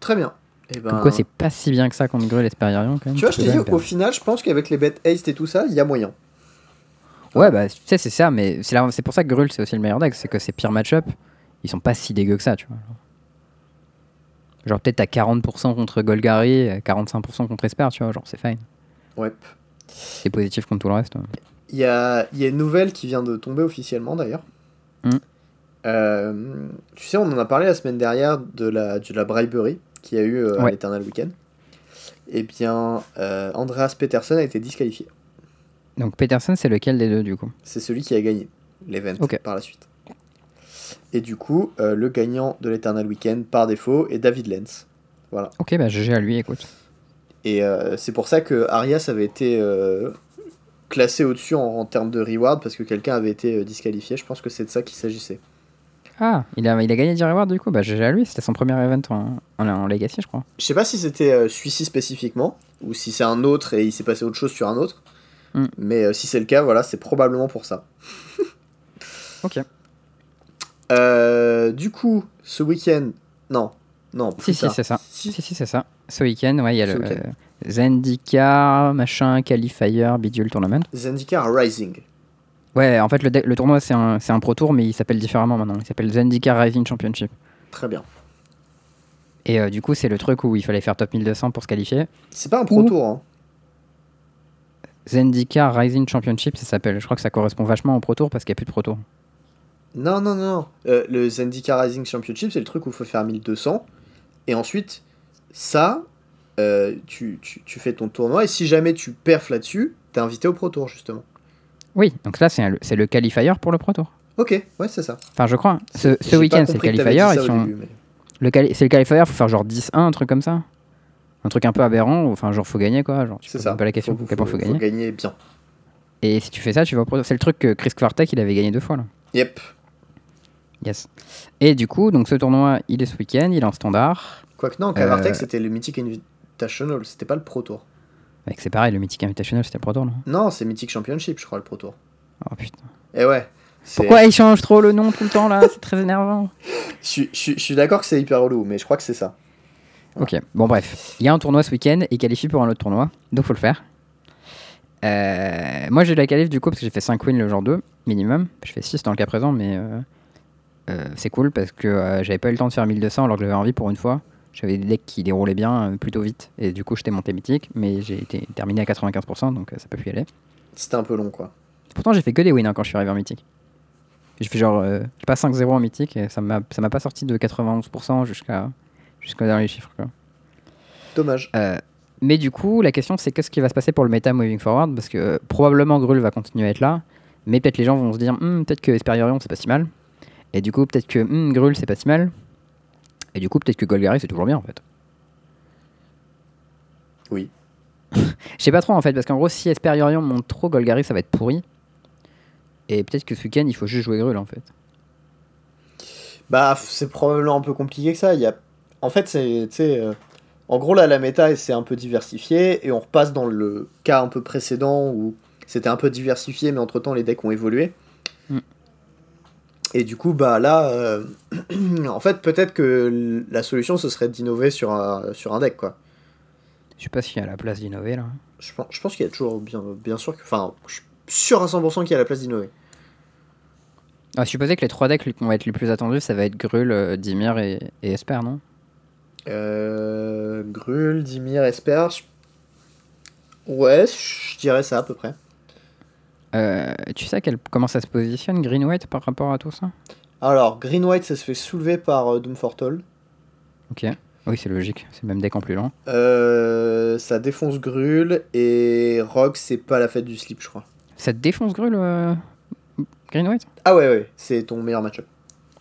Très bien. Et ben, Comme quoi, c'est pas si bien que ça contre Grul Esperiorion quand même. tu vois, je dis, même au perdre. final, je pense qu'avec les bêtes haste et tout ça, il y a moyen. Ouais, bah, tu sais, c'est ça, mais c'est là- c'est pour ça que Grul, c'est aussi le meilleur deck, c'est que ces pires match-up, ils sont pas si dégueux que ça, tu vois. Genre, peut-être à 40% contre Golgari, euh, 45% contre Esper, tu vois, genre, c'est fine. Ouais. C'est positif contre tout le reste. Il y a, y a une nouvelle qui vient de tomber officiellement d'ailleurs. Mm. Euh, tu sais, on en a parlé la semaine dernière de la, de la bribery qu'il y a eu euh, à Ouais. l'Eternal Weekend. Eh bien, euh, Andreas Peterson a été disqualifié. Donc, Peterson, c'est lequel des deux, du coup? C'est celui qui a gagné l'event par la suite. Et du coup, euh, le gagnant de l'Eternal Weekend par défaut est David Lenz. Voilà. Ok, bah, GG à lui, écoute. Et euh, c'est pour ça que Arias avait été euh, classé au-dessus en, en termes de reward parce que quelqu'un avait été euh, disqualifié. Je pense que c'est de ça qu'il s'agissait. Ah, il a, il a gagné 10 rewards, du coup, bah, GG à lui, c'était son premier event en, en, en Legacy, je crois. Je sais pas si c'était euh, celui-ci spécifiquement ou si c'est un autre et il s'est passé autre chose sur un autre. Mm. Mais si c'est le cas, voilà, c'est probablement pour ça. Ok. Du coup, ce week-end, non, non. Si, plus si, tard. c'est ça. Si. Si, si, c'est ça. Ce week-end, ouais, il y a Ce le euh, Zendika, machin, Qualifier, Bidule Tournament. Zendikar Rising. Ouais, en fait, le, tournoi, c'est un, c'est un Pro Tour, mais il s'appelle différemment maintenant. Il s'appelle Zendika Rising Championship. Très bien. Et euh, du coup, c'est le truc où il fallait faire top 1200 pour se qualifier. C'est pas un pro Ouh. tour, hein. Zendika Rising Championship, ça s'appelle. Je crois que ça correspond vachement au Pro Tour parce qu'il n'y a plus de Pro Tour. Non, non, non. Euh, le Zendikar Rising Championship, c'est le truc où il faut faire 1200. Et ensuite, ça, euh, tu, tu, tu fais ton tournoi. Et si jamais tu perfs là-dessus, t'es invité au Pro Tour, justement. Oui, donc là, c'est c'est le Qualifier pour le Pro Tour. Ok, ouais, c'est ça. Enfin, je crois. Ce, ce week-end, c'est le Qualifier. début, mais- le quali- C'est le Qualifier, il faut faire genre 10-1, un truc comme ça. Un truc un peu aberrant. ou- Enfin, genre, faut gagner quoi. Genre, tu C'est ça. pas la question. Faut, quel point faut gagner. gagner bien. Et si tu fais ça, tu vas au Pro Tour. C'est le truc que Chris Quartek, il avait gagné deux fois là. Yep. Yes. Et du coup, donc ce tournoi, il est ce week-end, il est en standard. Quoique non, Cavartex, Euh, c'était le Mythic Invitational, c'était pas le Pro Tour. C'est pareil, le Mythic Invitational, c'était le Pro Tour, non? Non, c'est Mythic Championship, je crois, le Pro Tour. Oh putain. Et ouais. c'est- Pourquoi il change trop le nom tout le temps là? C'est très énervant. Je suis- je suis je suis d'accord que c'est hyper relou, mais je crois que c'est ça. Ok, bon bref. Il y a un tournoi ce week-end et il qualifie pour un autre tournoi, donc faut le faire. Euh, moi j'ai la qualif du coup parce que j'ai fait 5 wins le jour 2 minimum. Je fais 6 dans le cas présent, mais euh, c'est cool parce que euh, j'avais pas eu le temps de faire 1200 alors que j'avais envie pour une fois. J'avais des decks qui déroulaient bien euh, plutôt vite et du coup j'étais monté mythique, mais j'ai été terminé à 95% donc euh, ça peut plus y aller. C'était un peu long, quoi. Pourtant, j'ai fait que des wins hein, quand je suis arrivé en mythique. J'ai fait genre, euh, pas 5-0 en mythique et ça m'a pas sorti de 91% jusqu'à dans les chiffres. Quoi. Dommage. Euh, mais du coup, la question c'est qu'est-ce qui va se passer pour le méta moving forward? Parce que euh, probablement Grul va continuer à être là, Mais peut-être les gens vont se dire, Hum, peut-être que Esperiorion c'est pas si mal. Et du coup, peut-être que hum, Grul c'est pas si mal. Et du coup, peut-être que Golgari c'est toujours bien en fait. Oui. Je sais pas trop en fait, parce qu'en gros, si Esperiorion monte trop, Golgari ça va être pourri. Et peut-être que ce week-end il faut juste jouer Grul en fait. Bah, c'est probablement un peu compliqué que ça. Il y a... En fait, c'est. euh, En gros, là, la méta c'est un peu diversifié. Et on repasse dans le cas un peu précédent où c'était un peu diversifié, mais entre temps, les decks ont évolué. Mm. Et du coup, bah là. euh, en fait, peut-être que la solution ce serait d'innover sur un, sur un deck, quoi. Je sais pas s'il y a la place d'innover là. Je pense, je pense qu'il y a toujours bien, bien sûr que. Enfin, je suis sûr à 100% qu'il y a la place d'innover. Ah, je supposais que les trois decks qui vont être les plus attendus, ça va être Grul, euh, Dimir et, et Esper, non? Euh, Grul, Dimir, Esper. je- Ouais, je dirais ça à peu près. Euh, Tu sais comment ça se positionne Green White par rapport à tout ça? Alors, Green White, ça se fait soulever par euh. Ok. Oui, c'est logique. C'est le même deck en plus lent. Euh, ça défonce Grul et Rogue, c'est pas la fête du slip, je crois. Ça défonce Grul, euh, Green White? Ah ouais, ouais, c'est ton meilleur match-up.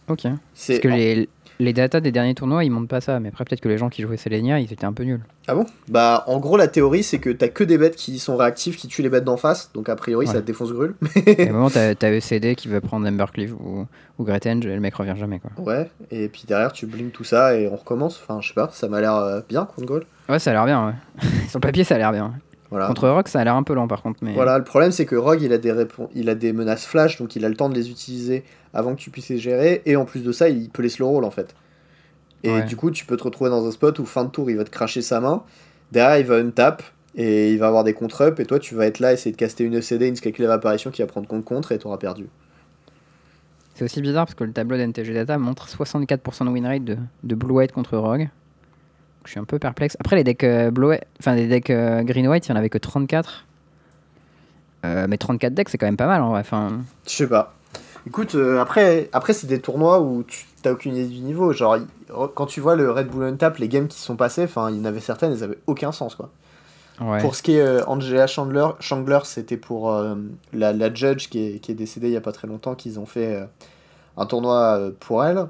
Ok. Parce que les, les datas des derniers tournois, ils montent pas ça. Mais après, peut-être que les gens qui jouaient Selenia, ils étaient un peu nuls. Ah bon? Bah, en gros, la théorie, c'est que t'as que des bêtes qui sont réactives, qui tuent les bêtes d'en face. Donc, a priori, ça te défonce Grul. Et à moment, t'as t'as ECD qui veut prendre Embercleave ou, ou Gretenge et le mec revient jamais, quoi. ouais, et puis derrière, tu blinks tout ça et on recommence. Enfin, je sais pas, ça m'a l'air euh, bien contre Grul. Ouais, ça a l'air bien, ouais. Sur papier, ça a l'air bien. Voilà. Contre Rock, ça a l'air un peu lent, par contre. Mais... Voilà, le problème c'est que Rogue il a, des répon- il a des menaces flash, donc il a le temps de les utiliser avant que tu puisses les gérer, et en plus de ça, il peut les slow roll en fait. Et Ouais. du coup, tu peux te retrouver dans un spot où fin de tour il va te cracher sa main, derrière il va untap, et il va avoir des contre-up, et toi tu vas être là, essayer de caster une ECD, une Skyclave Apparition qui va prendre contre-contre, et t'auras perdu. C'est aussi bizarre parce que le tableau d'NTG Data montre 64% de win rate de, de Blue White contre Rogue. Je suis un peu perplexe. Après, les decks, euh, enfin, les decks euh, Green White, il n'y en avait que 34. Euh, mais 34 decks, c'est quand même pas mal en vrai. Enfin, Je sais pas. Écoute, euh, après, après c'est des tournois où tu t'as aucune idée du niveau. Genre, quand tu vois le Red Bull Untap, les games qui sont passés, enfin, il y en avait certaines, elles avaient aucun sens quoi. ouais. Pour ce qui est euh, Angela Chandler, Chandler c'était pour euh, la, la judge qui est, qui est décédée il y a pas très longtemps, qu'ils ont fait euh, un tournoi pour elle.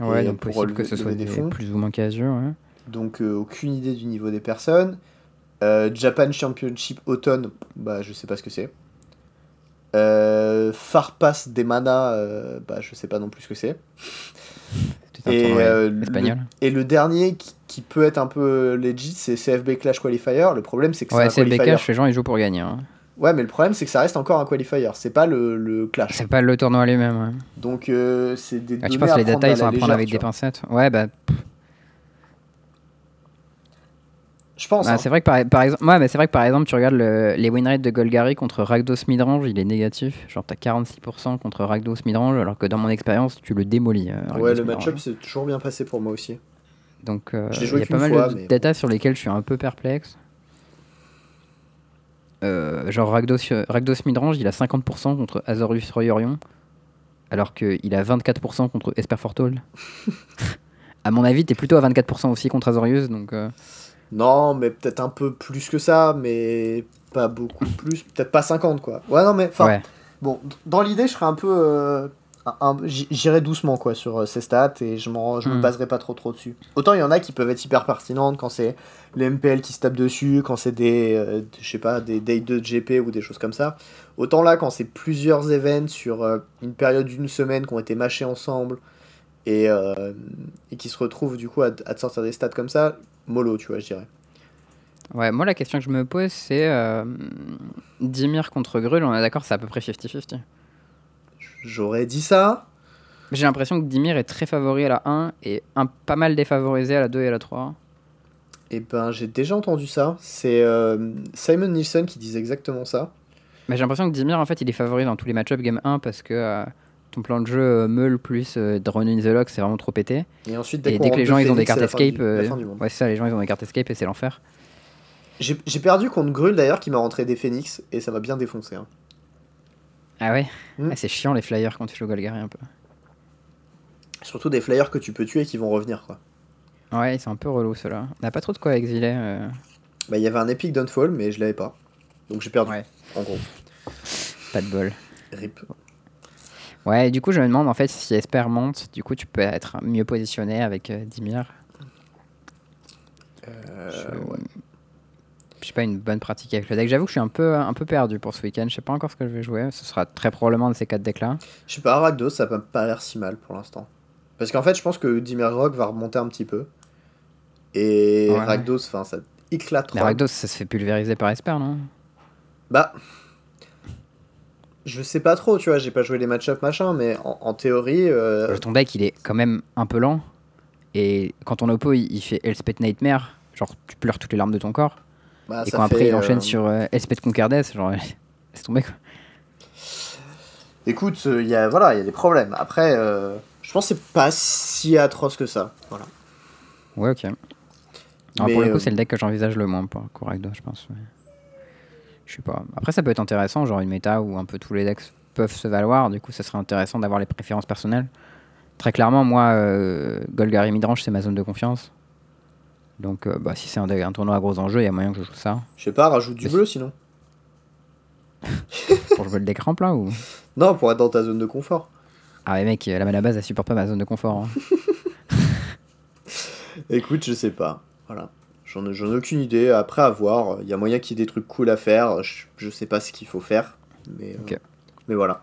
ouais, donc pour possible que ce soit des des fonds. plus ou moins casueux. Ouais. Donc euh, aucune idée du niveau des personnes. Euh, Japan Championship Autumn, bah je sais pas ce que c'est. Euh, Farpass des Mana, euh, bah je sais pas non plus ce que c'est. Un Et, euh, le-. Et le dernier qui, qui peut être un peu legit, c'est CFB Clash Qualifier. Le problème c'est que Ouais, un c'est le qualifier. BK, les gens ils jouent pour gagner. hein. Ouais, mais le problème c'est que ça reste encore un qualifier. C'est pas le, le Clash. C'est pas le tournoi lui-même. Ouais. Donc euh, c'est des Ah, tu penses à les datas, ils sont à prendre avec des pincettes? Ouais, bah, Je pense. bah, hein. c'est vrai que par, par exemple, ouais, mais c'est vrai que par exemple, tu regardes le- les win rates de Golgari contre Rakdos Midrange, il est négatif. Genre, t'as 46% contre Rakdos Midrange, alors que dans mon expérience, tu le démolis. euh, Ouais, le match-up c'est toujours bien passé pour moi aussi. Donc, euh, il y joué a pas mal fois, de mais datas sur lesquelles je suis un peu perplexe. Euh, genre, Rakdos, Rakdos Midrange, il a 50% contre Azorius Royorion, alors qu'il a 24% contre Esper Fortol. à mon avis, t'es plutôt à 24% aussi contre Azorius, donc. Non, mais peut-être un peu plus que ça, mais pas beaucoup plus. Peut-être pas 50, quoi. Ouais, non, mais enfin, ouais. bon, dans l'idée, je serais un peu. euh, un- un- j- J'irais doucement, quoi, sur euh, ces stats et je, je me Hmm. baserai pas trop trop dessus. Autant il y en a qui peuvent être hyper pertinentes quand c'est les MPL qui se tapent dessus, quand c'est des. euh, je sais pas, des day 2 de GP ou des choses comme ça. Autant là, quand c'est plusieurs events sur euh, une période d'une semaine qui ont été mâchés ensemble et, euh, et qui se retrouvent du coup à, à te sortir des stats comme ça, mollo, tu vois, je dirais. Ouais, moi la question que je me pose c'est euh, Dimir contre Grul, on est d'accord, c'est à peu près 50-50. J'aurais dit ça. J'ai l'impression que Dimir est très favori à la 1 et un, pas mal défavorisé à la 2 et à la 3. Et ben, j'ai déjà entendu ça. C'est euh, Simon Nielsen qui disait exactement ça. Mais j'ai l'impression que Dimir en fait il est favori dans tous les match-ups game 1 parce que euh, ton plan de jeu euh, Meul plus euh, Drone in the Lock c'est vraiment trop pété. Et ensuite, dès Et dès que les gens ils ont des cartes c'est escape, euh, du monde. ouais c'est ça, les gens ils ont des cartes escape et c'est l'enfer. J'ai perdu contre Grul d'ailleurs qui m'a rentré des Phoenix et ça m'a bien défoncé. hein. Ah ouais, Hmm. Ah, C'est chiant les flyers quand tu joues Golgari un peu. Surtout des flyers que tu peux tuer et qui vont revenir quoi. Ouais, ils sont un peu relous ceux-là. On a pas trop de quoi exiler. euh. Bah, il y avait un Epic Downfall, mais je l'avais pas. Donc j'ai perdu, Ouais. en gros. Pas de bol. Rip. Ouais, du coup, je me demande en fait si Esper monte, du coup, tu peux être mieux positionné avec euh, Dimir. Euh, je... ouais. je sais pas, une bonne pratique avec le deck. J'avoue que je suis un peu, un peu perdu pour ce week-end. Je sais pas encore ce que je vais jouer. Ce sera très probablement de ces quatre decks-là. Je sais pas, Rakdos, ça m'a pas l'air si mal pour l'instant. Parce qu'en fait, je pense que Dimir Rock va remonter un petit peu. Et Ouais. Rakdos, enfin, ça éclate Mais. Rakdos, ça se fait pulvériser par Esper, non? Bah. Je sais pas trop, tu vois, j'ai pas joué les match-up machin, mais en, en théorie. euh, Euh, Ton deck, il est quand même un peu lent. Et quand ton oppo, il, il fait Elspeth Nightmare, genre tu pleures toutes les larmes de ton corps. bah, et quand après, fait, il enchaîne euh, sur euh, Elspeth Conquerdes, genre laisse tomber quoi. Écoute, il y a, voilà, il y a des problèmes. Après, euh, je pense que c'est pas si atroce que ça. Voilà. Ouais, ok. Alors, pour le coup, euh, c'est le deck que j'envisage le moins pour Correcto, je pense. Je sais pas. Après, ça peut être intéressant, genre une méta où un peu tous les decks peuvent se valoir. Du coup, ça serait intéressant d'avoir les préférences personnelles. Très clairement, moi, euh, Golgari Midrange, c'est ma zone de confiance. Donc, euh, bah, si c'est un, tournoi à gros enjeux, il y a moyen que je joue ça. Je sais pas, rajoute du Mais bleu sinon. Pour jouer le deck ramp là ou? Non, pour être dans ta zone de confort. Ah, ouais, mec, la mana base, elle supporte pas ma zone de confort. hein. Écoute, je sais pas. Voilà. J'en ai, j'en ai aucune idée. Après, à voir. Il y a moyen qu'il y ait des trucs cool à faire. Je, je sais pas ce qu'il faut faire. Mais, euh, mais voilà.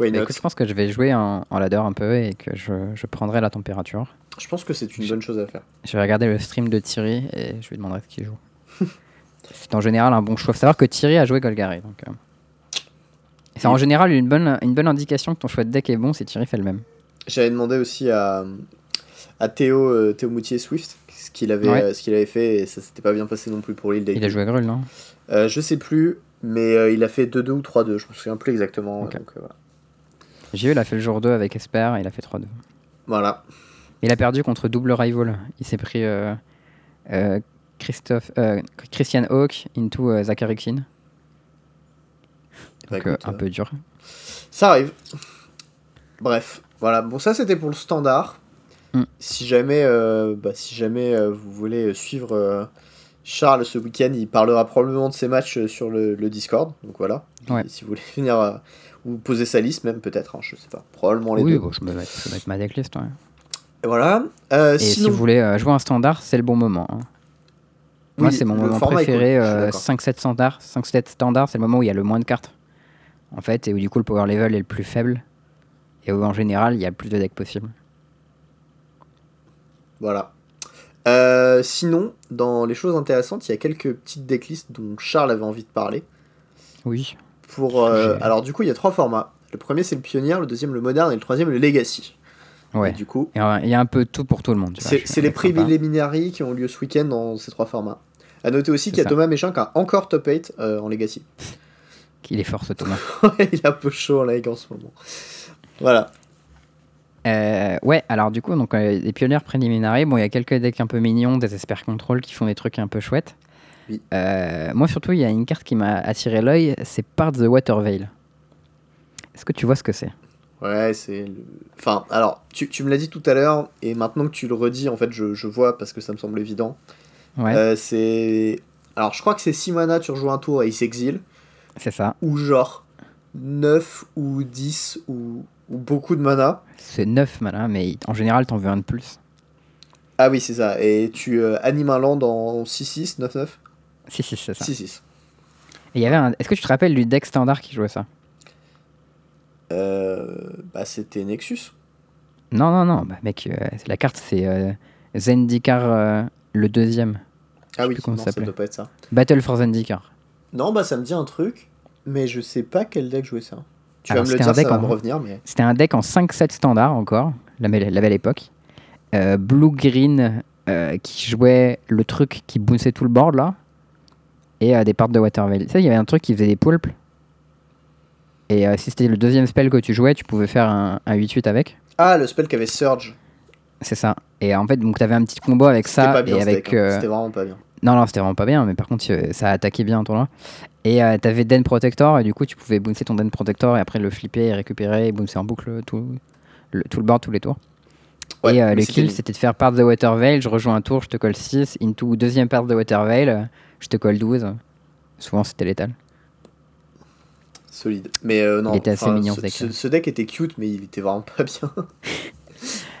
Bah, écoute, je pense que je vais jouer en, en ladder un peu et que je, je prendrai la température. Je pense que c'est une bonne chose à faire. Je vais regarder le stream de Thierry et je lui demanderai ce qu'il joue. c'est en général un bon choix. Faut savoir que Thierry a joué Golgari. Donc, euh, C'est en général une bonne, une bonne indication que ton choix de deck est bon si Thierry fait le même. J'avais demandé aussi à, à Théo, euh, Théo Moutier Swift qu'il avait, Ouais. euh, ce qu'il avait fait et ça s'était pas bien passé non plus pour lui le deck. Il a joué Grul, non? Euh, je sais plus, mais euh, il a fait 2-2 ou 3-2, je me souviens plus exactement. Ok. donc, euh, voilà. J'ai eu, il a fait le jour 2 avec Esper et il a fait 3-2. Voilà. Il a perdu contre double rival. Il s'est pris euh, euh, Christophe, euh, Christian Hawk into Zachary. Bah, Donc euh, écoute, un peu dur. Ça arrive. Bref, voilà. Bon, ça c'était pour le standard. Mm. Si jamais, euh, bah, si jamais euh, vous voulez suivre euh, Charles ce week-end, il parlera probablement de ses matchs sur le, le Discord. Donc voilà. Ouais. Si vous voulez euh, ou poser sa liste, même peut-être, hein, je sais pas. Probablement les Oui, deux. bon, je, me mets, je vais mettre ma decklist. Ouais. Et voilà. Et sinon, si vous voulez jouer un standard, c'est le bon moment. hein. Moi, c'est mon moment préféré. cool, je suis euh, d'accord. 5-7 standard. 5-7 standard, c'est le moment où il y a le moins de cartes. En fait, et où du coup le power level est le plus faible. Et où en général, il y a le plus de decks possible. Voilà. Euh, sinon, dans les choses intéressantes, il y a quelques petites decklists dont Charles avait envie de parler. Oui. Pour, euh, alors du coup, il y a trois formats. Le premier c'est le pionnier, le deuxième le moderne et le troisième le legacy. Ouais. Et du coup, euh, Il y a un peu tout pour tout le monde. c'est les préliminaries qui ont lieu ce week-end dans ces trois formats. À noter aussi qu'il y a ça. Thomas Méchin qui a encore top 8 euh, en legacy. Il est fort ce Thomas. il est un peu chaud en ligue en ce moment. Voilà. Euh, ouais, alors du coup, donc, euh, les pionniers préliminaires, bon, il y a quelques decks un peu mignons, des Esper Control qui font des trucs un peu chouettes. Oui. Euh, moi, surtout, il y a une carte qui m'a attiré l'œil, c'est Part the Water Veil. Est-ce que tu vois ce que c'est? Ouais, c'est. le- Enfin, alors, tu, tu me l'as dit tout à l'heure, et maintenant que tu le redis, en fait, je, je vois parce que ça me semble évident. Ouais, Euh, c'est. Alors, je crois que c'est 6 mana, tu rejoues un tour et il s'exile. c'est ça. Ou genre 9 ou 10 ou, ou beaucoup de mana. C'est 9 mana, mais en général, t'en veux un de plus. Ah oui, c'est ça. Et tu euh, animes un land en 6-6, 9-9 Si, si, c'est ça. 6-6. Et il y avait un... Est-ce que tu te rappelles du deck standard qui jouait ça? Euh, bah, c'était Nexus. Non, non, non, bah, mec, euh, la carte, c'est euh, Zendikar euh, le deuxième. Ah oui, non, ça ça doit pas être ça. Battle for Zendikar. Non, bah ça me dit un truc, mais je sais pas quel deck jouait ça. Tu Alors, vas me le c'était dire, un deck ça va en- me revenir, mais. C'était un deck en 5-7 standard encore, la, belle- la belle époque. Euh, Blue-green euh, qui jouait le truc qui bounçait tout le board là. Et euh, des parts de Waterveil. Tu sais, il y avait un truc qui faisait des poulpes. Et euh, si c'était le deuxième spell que tu jouais, tu pouvais faire un, un 8-8 avec. Ah, le spell qui avait Surge. C'est ça. Et en fait, donc t'avais un petit combo avec C'était ça. pas bien et avec. hein. euh, C'était vraiment pas bien. Non, non, c'était vraiment pas bien, mais par contre, euh, ça attaquait bien en tournoi. Et euh, t'avais Den Protector, et du coup, tu pouvais bouncer ton Den Protector et après le flipper et récupérer et bouncer en boucle tout le, tout le board, tous les tours. Ouais, et euh, le kill, c'était de faire part de Water Veil, je rejoins un tour, je te colle 6, into deuxième part de Water Veil, je te colle 12. Souvent, c'était létal. Solide. Mais euh, non, Il était assez mignon, ce, deck. ce- ce deck était cute, mais il était vraiment pas bien.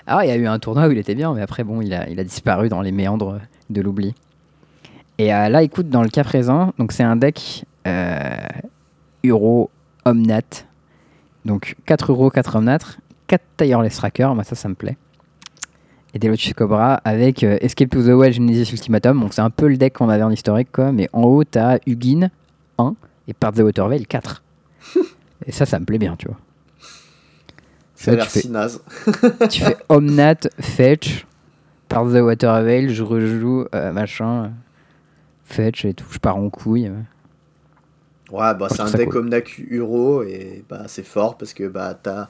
Alors, il y a eu un tournoi où il était bien, mais après, bon, il a, il a disparu dans les méandres de l'oubli. Et euh, là, écoute, dans le cas présent, donc c'est un deck euh, Euro Omnat. Donc 4 euros, 4 Omnat, 4 Tireless Tracker, moi ça, ça me plaît. Et des Lotus Cobra avec euh, Escape to the Well Genesis Ultimatum. Donc c'est un peu le deck qu'on avait en historique, quoi. Mais en haut, t'as Hugin 1 et Part the Waterveil 4. et ça, ça me plaît bien, tu vois. Ça a l'air tu fais- si naze. tu fais Omnat, Fetch, Part the Water Avail, je rejoue euh, machin, Fetch et tout, je pars en couille. Ouais, bah c'est un deck cool. Omnac Uro et bah c'est fort parce que bah t'as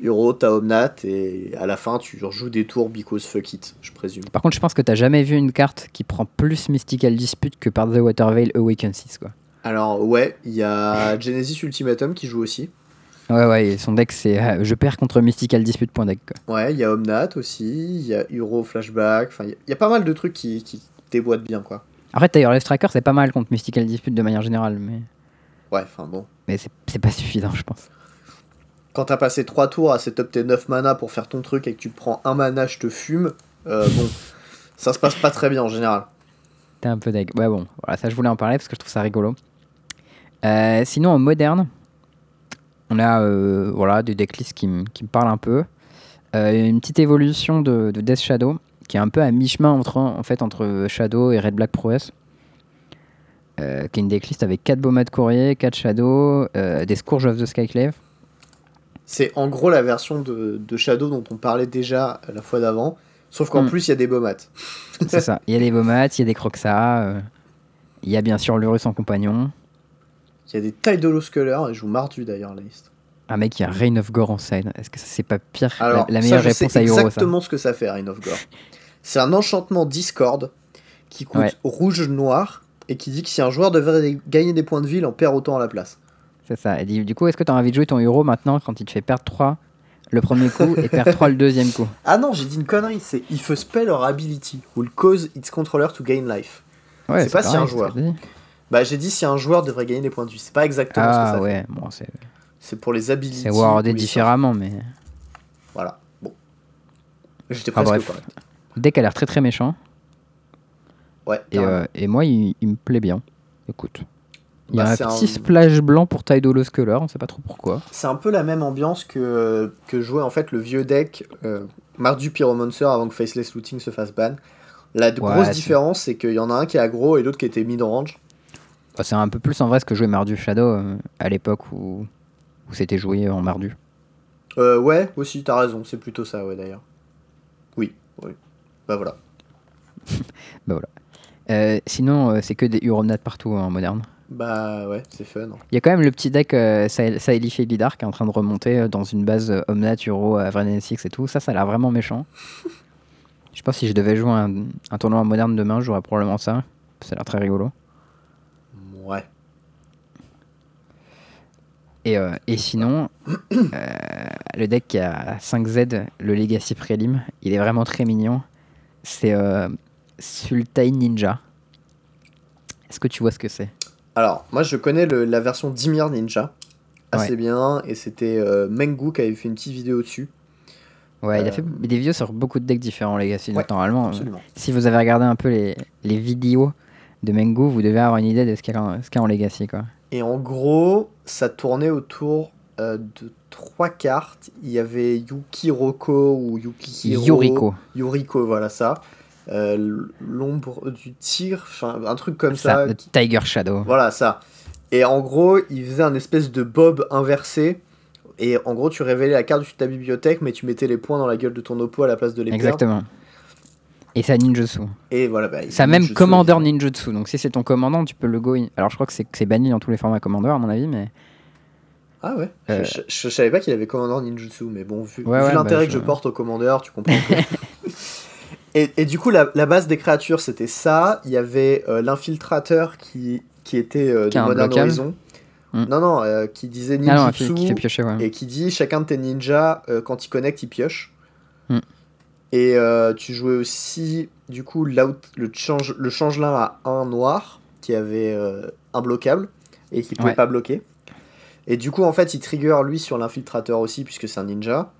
Uro, t'as Omnat et à la fin tu rejoues des tours because fuck it, je présume. Par contre, je pense que t'as jamais vu une carte qui prend plus Mystical Dispute que Part the Water Veil Awaken 6 quoi. Alors ouais, il y a Genesis Ultimatum qui joue aussi. Ouais, ouais, son deck c'est euh, je perds contre Mystical Dispute point deck quoi. Ouais, il y a Omnat aussi, il y a Uro Flashback, enfin il y y, a pas mal de trucs qui, qui déboîtent bien quoi. Après, Tireless Tracker c'est pas mal contre Mystical Dispute de manière générale, mais, Ouais, enfin bon. mais c'est pas suffisant, je pense. Quand t'as passé 3 tours à setup tes 9 mana pour faire ton truc et que tu prends un mana, je te fume, euh, bon, ça se passe pas très bien en général. T'es un peu deg. Ouais, bon, voilà, ça je voulais en parler parce que je trouve ça rigolo. Euh, sinon, en moderne, on a euh, voilà, des decklists qui, me parlent un peu. Une petite évolution de, de Death Shadow qui est un peu à mi-chemin entre, en fait, entre Shadow et Red Black Prowess. Euh, qui est une decklist avec 4 Baumas de Courrier, 4 Shadow, euh, des Scourge of the Skyclave. C'est en gros la version de, de Shadow dont on parlait déjà la fois d'avant, sauf qu'en Hmm. plus il y a des Bomat. C'est ça. Il y a des Baumas, il y a des Croxa, euh, il y a bien sûr l'Urus en compagnon. Il y a des Tidal Sculler, et je vous mardu d'ailleurs la liste. Un mec qui a Reign of Gore en side. Est-ce que ça c'est pas pire? La- Alors, la, ça, meilleure je réponse sais à Euro ça exactement ce que ça fait, Reign of Gore. C'est un enchantement Discord qui coûte Ouais. rouge-noir et qui dit que si un joueur devait gagner des points de vie, il en perd autant à la place. C'est ça. Et du coup, est-ce que tu as envie de jouer ton euro maintenant quand il te fait perdre 3 le premier coup et perdre 3 le deuxième coup? Ah non, j'ai dit une connerie, c'est if a spell or ability will cause its controller to gain life. Ouais, C'est pas si un joueur. Bah j'ai dit si un joueur devrait gagner des points de vie, c'est pas exactement ce que Ah ça fait. ouais, bon, c'est C'est pour les abilities. c'est ou les différemment, mais. Voilà, bon. J'étais Enfin, presque bref. correct. Deck a l'air très très méchant. Ouais, Et, euh, et moi, il, il me plaît bien. Écoute. Il y a Bah, un petit un- splash blanc pour Tidal Sculler, on sait pas trop pourquoi. C'est un peu la même ambiance que, que jouait en fait le vieux deck euh, Mardu Pyromancer avant que Faceless Looting se fasse ban. La Ouais, grosse différence, c'est qu'il y en a un qui est aggro et l'autre qui était mid-range. Bah, c'est un peu plus en vrai ce que jouait Mardu Shadow euh, à l'époque où, où c'était joué en Mardu. Euh, ouais, aussi, t'as raison, c'est plutôt ça, ouais, d'ailleurs. Oui, oui. Bah voilà. Euh, sinon, euh, c'est que des Euronat partout en moderne. Bah ouais, c'est fun. Il y a quand même le petit deck euh, Sael- Saelif et Lidar qui est en train de remonter euh, dans une base euh, Omnat, Euro, Avren 6 et tout. Ça, ça a l'air vraiment méchant. Je pense que si je devais jouer un, un tournoi en moderne demain, j'aurais probablement ça. Ça a l'air très rigolo. Ouais. Et, euh, et sinon, le deck qui a 5Z, le Legacy Prelim, il est vraiment très mignon. C'est euh, Sultai Ninja. Est-ce que tu vois ce que c'est? Alors, moi je connais le- la version Dimir Ninja assez Ouais. bien, et c'était euh, Mengu qui avait fait une petite vidéo dessus. Ouais, il a Euh, fait des vidéos sur beaucoup de decks différents, Legacy. Donc Ouais, normalement, euh, Absolument. si vous avez regardé un peu les, les vidéos de Mengu, vous devez avoir une idée de ce qu'il y a en, Legacy. Quoi. Et en gros, ça tournait autour euh, de trois cartes. Il y avait Yukiroko ou Yukihiro. Yuriko. Yuriko, voilà ça. Euh, L'ombre du tir, enfin un truc comme Ça, ça. le qui- Tiger Shadow. Voilà ça. Et en gros, il faisait un espèce de bob inversé. Et en gros, tu révélais la carte de ta bibliothèque, mais tu mettais les points dans la gueule de ton oppo à la place de les. Exactement. Et ça ninjutsu. Et voilà, bah, Ça même souviens. ninjutsu. Donc si c'est ton commandant, tu peux le go in. Alors je crois que c'est que c'est banni dans tous les formats Commander à mon avis, mais Ah ouais Euh. je, je- je savais pas qu'il avait Commander Ninjutsu, mais bon, vu, Ouais, vu ouais, l'intérêt bah, que je- je porte au Commander, tu comprends. que- et, et du coup, la, la base des créatures, c'était ça. Il y avait euh, l'infiltrateur qui, qui était euh, de Modern. Horizon. Hmm. Non, non, euh, qui disait ah non, ninjutsu qui, qui fait piocher ouais. et qui dit chacun de tes ninjas, quand il connecte, il pioche. Hmm. Et tu jouais aussi, du coup, le, change, le changelin à un noir qui avait un bloquable et qui pouvait pas bloquer. Et du coup, en fait, il trigger lui sur l'infiltrateur aussi, puisque c'est un ninja.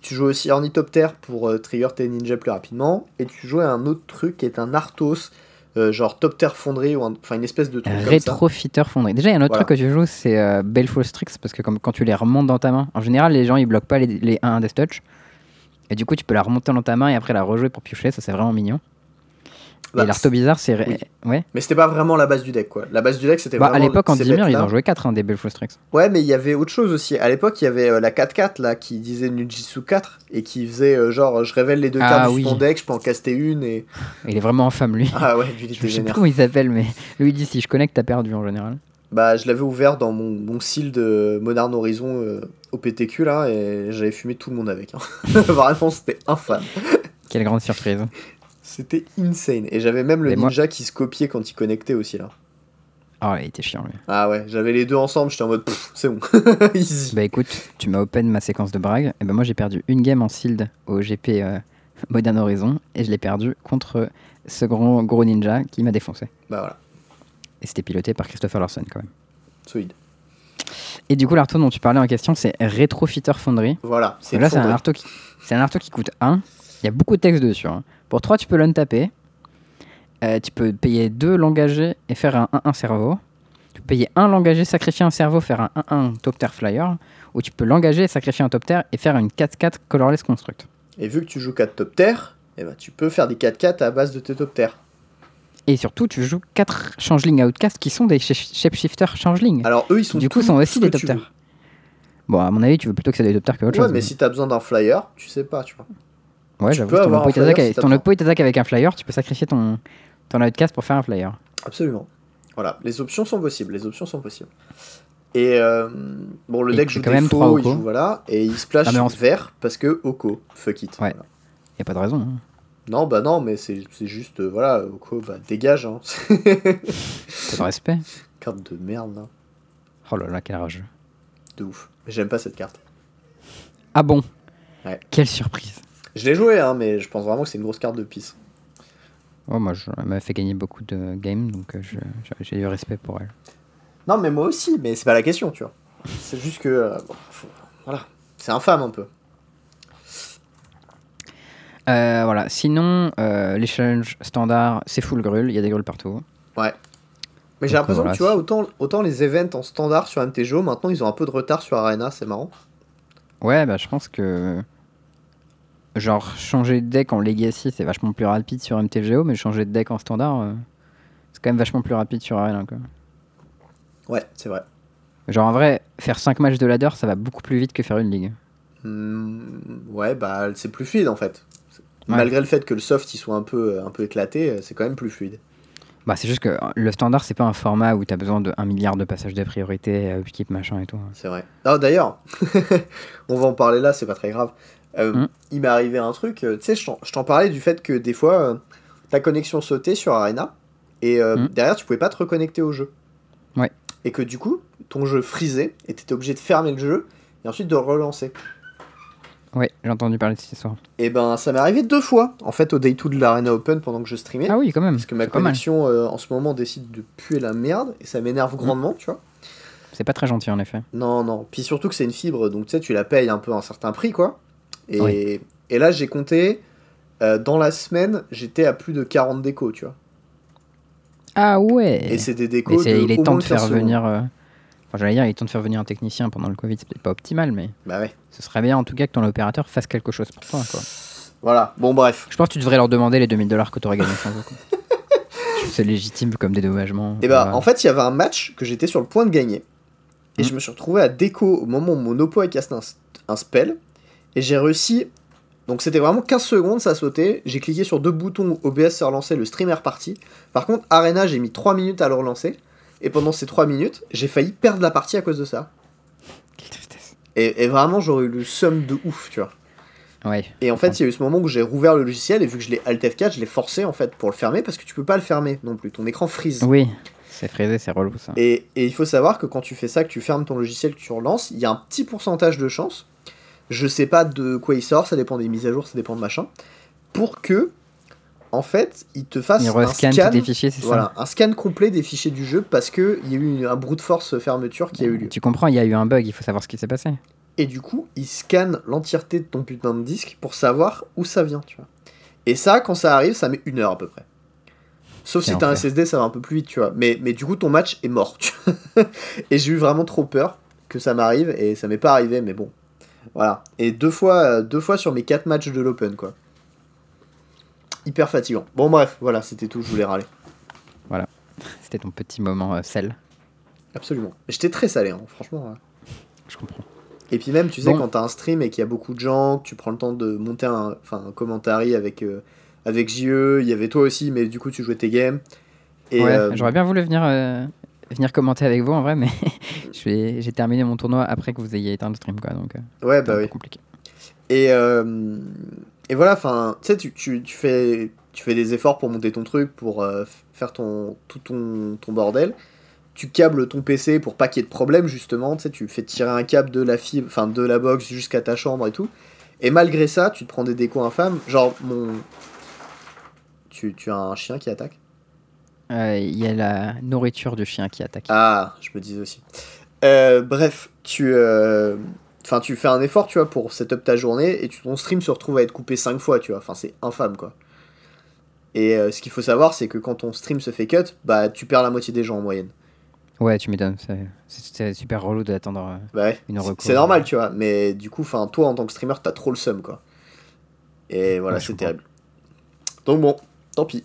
Tu joues aussi Ornithoptère pour euh, trigger tes ninjas plus rapidement. Et tu jouais un autre truc qui est un Arthos, euh, genre Topter Fonderie, ou un- enfin une espèce de truc. Rétrofitter fonderie. Déjà, il y a un autre Voilà. truc que tu joues, c'est euh, Strix, parce que comme, quand tu les remontes dans ta main, en général, les gens ils bloquent pas les, les 1 Death Touch. Et du coup, tu peux la remonter dans ta main et après la rejouer pour piocher, ça c'est vraiment mignon. Bah, et l'Arto Bizarre, c'est. oui. Ouais. Mais c'était pas vraiment la base du deck, quoi. La base du deck, c'était Bah, à vraiment. l'époque, en ces 10 murs, ils en jouaient 4 des Baleful Strix. Ouais, mais il y avait autre chose aussi. À l'époque, il y avait euh, la 4-4 là qui disait Nujitsu 4 et qui faisait euh, genre je révèle les deux Ah, cartes oui. de ton deck, je peux en caster une et. Il est vraiment infâme, lui. Ah ouais, lui il je sais plus comment il s'appelle, mais lui il dit si je connecte, t'as perdu en général. Bah, je l'avais ouvert dans mon, mon seal de Modern Horizon euh, au PTQ là et j'avais fumé tout le monde avec. hein. Vraiment, c'était infâme. Quelle grande surprise. C'était insane. Et j'avais même le Et moi- ninja qui se copiait quand il connectait aussi là. Oh, il était chiant, lui. Ah ouais, j'avais les deux ensemble, j'étais en mode Pff, c'est bon. Easy. Bah écoute, tu m'as open ma séquence de brag. Et ben moi j'ai perdu une game en sealed au GP euh, Modern Horizon et je l'ai perdu contre ce grand gros ninja qui m'a défoncé. Bah voilà, Et c'était piloté par Christopher Larson quand même. solide. Et du coup l'arto dont tu parlais en question c'est Retrofitter Fonderie. Voilà, c'est là une c'est un fonderie. arto qui c'est un arto qui coûte 1. Il y a beaucoup de texte dessus. hein. Pour 3 tu peux l'untaper. Euh, tu peux payer 2 l'engager et faire un 1-1 cerveau. Tu peux payer 1 l'engager, sacrifier un cerveau, faire un 1-1 top tier flyer. Ou tu peux l'engager, sacrifier un top tier et faire une 4-4 colorless construct. Et vu que tu joues 4 top terre, eh ben, tu peux faire des 4-4 à base de tes top terre. Et surtout, tu joues 4 changeling outcast qui sont des sh- shapeshifters changeling. Alors eux, ils sont du coup, sont aussi des que tu top tiers. Bon, à mon avis, tu veux plutôt que ça soit des top tiers que autre Ouais, chose. mais si t'as besoin d'un flyer, tu sais pas, tu vois. Ouais, j'avoue, ton avoir un oppo flyer t'attaque avec- ton t'attaque un flyer, tu peux sacrifier ton, ton outcast pour faire un flyer. Absolument. Voilà, les options sont possibles, les options sont possibles. Et euh, bon, le Et deck joue quand des même faux, il joue voilà, et il splash Ah, mais en- vert parce que Oko, fuck it. Ouais. Voilà. Y a pas de raison. hein. Non, bah non, mais c'est juste, euh, voilà, Oko, bah dégage, hein. Pas de respect. carte de merde, là. Oh là là, quel rageux. De ouf. Mais J'aime pas cette carte. Ah bon? Ouais. Quelle surprise. Je l'ai joué, hein, mais je pense vraiment que c'est une grosse carte de pisse. Oh, moi, je, elle m'a fait gagner beaucoup de games, donc euh, j'ai du respect pour elle. Non, mais moi aussi, mais c'est pas la question, tu vois. C'est juste que. euh, bon, faut- Voilà. C'est infâme un peu. Euh, voilà, sinon, euh, les challenges standards, c'est full grul, il y a des grules partout. Ouais. Mais j'ai l'impression voilà, que tu vois, autant, autant les events en standard sur MTGO, maintenant ils ont un peu de retard sur Arena, c'est marrant. Ouais, bah je pense que. Genre, changer de deck en Legacy, c'est vachement plus rapide sur MTGO, mais changer de deck en standard, euh, c'est quand même vachement plus rapide sur Arena. Quoi. Ouais, c'est vrai. Genre, en vrai, faire 5 matchs de ladder, ça va beaucoup plus vite que faire une ligue. Hmm, ouais, bah c'est plus fluide en fait. Ouais. Malgré le fait que le soft il soit un peu, un peu éclaté, euh, c'est quand même plus fluide. Bah, c'est juste que euh, le standard, c'est pas un format où t'as besoin de 1 milliard de passages de priorité, euh, upkeep, machin et tout. C'est vrai. Ah, d'ailleurs, on va en parler là, c'est pas très grave. Euh, Hmm. Il m'est arrivé un truc, euh, tu sais, je t'en- parlais du fait que des fois, euh, ta connexion sautait sur Arena, et euh, Hmm. derrière, tu pouvais pas te reconnecter au jeu. Ouais. Et que du coup, ton jeu frisait, et t'étais obligé de fermer le jeu, et ensuite de relancer. Ouais, j'ai entendu parler de cette histoire. Et ben, ça m'est arrivé deux fois, en fait, au Day 2 de l'Arena Open pendant que je streamais. Ah oui, quand même. Parce que ma connexion en ce moment décide de puer la merde, et ça m'énerve Hmm. grandement, tu vois. C'est pas très gentil en effet. Non, non. Puis surtout que c'est une fibre, donc tu sais, tu la payes un peu un certain prix, quoi. Et, Oui. et là, j'ai compté, euh, dans la semaine, j'étais à plus de 40 décos, tu vois. Ah ouais Et c'est des Mais décos c'est- de il est temps de faire 15 secondes. venir. euh, Enfin, j'allais dire, il est temps de faire venir un technicien pendant le Covid, c'est peut-être pas optimal, mais Bah ouais. ce serait bien en tout cas que ton opérateur fasse quelque chose pour toi. Quoi. Voilà. Bon, bref. Je pense que tu devrais leur demander les 2000 dollars que tu aurais gagné sans eux. c'est légitime comme dédommagement. Et bah, Voilà. en fait, il y avait un match que j'étais sur le point de gagner. Et Mhm. je me suis retrouvé à déco au moment où mon Oppo a cassé un, un spell. Et j'ai réussi. Donc c'était vraiment 15 secondes, ça a sauté. J'ai cliqué sur deux boutons, OBS s'est relancé, le stream est reparti. Par contre, Arena, j'ai mis 3 minutes à le relancer. Et pendant ces 3 minutes, j'ai failli perdre la partie à cause de ça. Quelle tristesse. Et, et vraiment, j'aurais eu le somme de ouf, tu vois. Ouais. Et en fait, il y a eu ce moment où j'ai rouvert le logiciel et vu que je l'ai Alt F4, je l'ai forcé en fait pour le fermer parce que tu peux pas le fermer non plus. Ton écran freeze. Oui, c'est frisé, c'est relou ça. Et, et il faut savoir que quand tu fais ça, que tu fermes ton logiciel, que tu relances, il y a un petit pourcentage de chance. Je sais pas de quoi il sort, ça dépend des mises à jour, ça dépend de machin. Pour que en fait, il te fasse Il un scan, tous tes fichiers, c'est voilà, un scan complet des fichiers du jeu parce que il y a eu un brute force fermeture qui a eu ça lieu. Tu comprends, il y a eu un bug, il faut savoir ce qui s'est passé. Et du coup, il scanne l'entièreté de ton putain de disque pour savoir où ça vient, tu vois. Et ça, quand ça arrive, ça met une heure à peu près. Sauf si t'as un. SSD, ça va un peu plus vite, tu vois. Mais, mais du coup, ton match est mort. tu vois. et j'ai eu vraiment trop peur que ça m'arrive, et ça m'est pas arrivé, mais bon. Voilà. Et deux fois, deux fois sur mes quatre matchs de l'Open, quoi. Hyper fatigant. Bon, bref, voilà, c'était tout, je voulais râler. C'était ton petit moment euh, sel. Absolument. J'étais très salé, hein, franchement. ouais. Je comprends. Et puis même, tu sais, Bon. quand t'as un stream et qu'il y a beaucoup de gens, que tu prends le temps de monter un, un commentary avec, euh, avec JE, il y avait toi aussi, mais du coup tu jouais tes games. Et, ouais, euh, j'aurais bien voulu venir, euh, venir commenter avec vous en vrai, mais j'ai terminé mon tournoi après que vous ayez éteint le stream, quoi, donc euh, ouais, bah oui. compliqué. Et, euh, et voilà, enfin, tu sais, tu, tu, fais, tu fais des efforts pour monter ton truc, pour euh, faire ton, tout ton, ton bordel. Tu câbles ton PC pour pas qu'il y ait de problème, justement. Tu sais, tu fais tirer un câble de la fibre, enfin, de la box jusqu'à ta chambre et tout. Et malgré ça, tu te prends des décos infâmes. Genre, mon. Tu, tu as un chien qui attaque Euh, Il y a la nourriture du chien qui attaque. Ah, je me disais aussi. Euh, bref, tu, euh, tu fais un effort, tu vois, pour setup ta journée et tu, ton stream se retrouve à être coupé 5 fois, tu vois. Enfin, c'est infâme, quoi. Et ce qu'il faut savoir, c'est que quand ton stream se fait cut, bah, tu perds la moitié des gens en moyenne. Ouais, tu m'étonnes, c'est- super relou d'attendre. Bah ouais, Une reco. c'est normal, tu vois. Mais du coup, enfin, toi, en tant que streamer, t'as trop le seum, quoi. Et voilà, Ouais, c'est terrible. Donc bon, tant pis.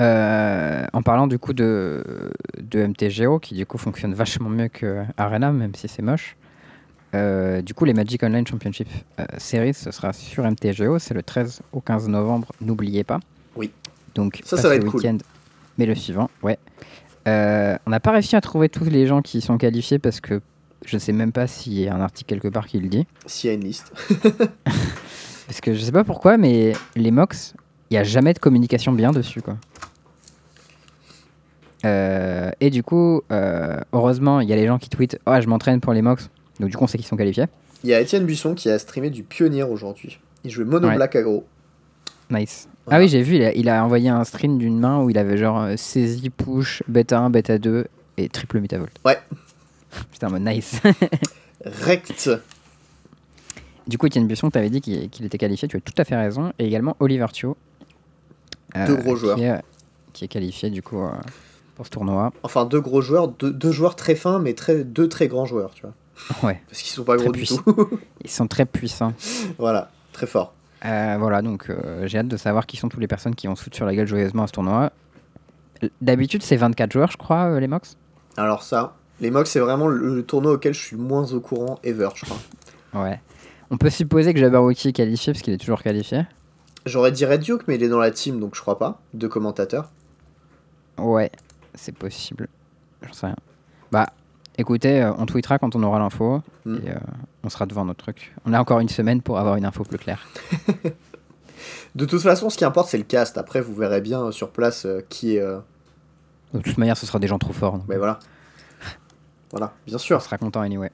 Euh, en parlant du coup de, de MTGO, qui du coup fonctionne vachement mieux que Arena, même si c'est moche. euh, du coup, les Magic Online Championship euh, Series, ce sera sur MTGO, c'est le 13 au 15 novembre, n'oubliez pas. Oui. Donc, Ça, pas ça va être cool. week-end, mais le suivant, ouais. On n'a pas réussi à trouver tous les gens qui sont qualifiés parce que je sais même pas s'il y a un article quelque part qui le dit. S'il y a une liste. Parce que je sais pas pourquoi, mais les MOX, il n'y a jamais de communication bien dessus, quoi. Euh, et du coup, euh, heureusement, il y a les gens qui tweetent Oh, je m'entraîne pour les MOX. Donc, du coup, on sait qu'ils sont qualifiés. Il y a Étienne Buisson qui a streamé du Pionnier aujourd'hui. Il jouait Mono Ouais. Black aggro. Nice. Voilà. Ah oui, j'ai vu, il a, il a envoyé un stream d'une main où il avait genre euh, saisie, push, bêta 1, bêta 2 et triple mutavolt. Ouais. C'était en mode nice. Rect. du coup, Etienne Buisson, tu avais dit qu'il était qualifié, tu as tout à fait raison. Et également Oliver Thio. euh, Deux gros joueurs. Qui est, qui est qualifié du coup euh, pour ce tournoi. Enfin, deux gros joueurs, deux, deux joueurs très fins, mais très, deux très grands joueurs, tu vois. Ouais, Parce qu'ils sont pas Très gros du tout. ils sont très puissants. voilà, très fort. Euh, voilà, donc euh, j'ai hâte de savoir qui sont toutes les personnes qui vont se foutre sur la gueule joyeusement à ce tournoi. D'habitude, c'est 24 joueurs, je crois, euh, les MOX? Alors ça, les MOX, c'est vraiment le, le tournoi auquel je suis moins au courant ever, je crois. Ouais. On peut supposer que Jabberwocky est qualifié parce qu'il est toujours qualifié. J'aurais dit Red Duke, mais il est dans la team, donc je crois pas. Deux commentateurs. Ouais, c'est possible. J'en sais rien. Bah, écoutez, euh, on tweetera quand on aura l'info Mm. et euh, on sera devant notre truc. On a encore une semaine pour avoir une info plus claire. De toute façon, ce qui importe, c'est le cast. Après, vous verrez bien euh, sur place euh, qui est... euh, De toute manière, ce sera des gens trop forts. donc Mais voilà. Voilà, bien on sûr. sera content anyway.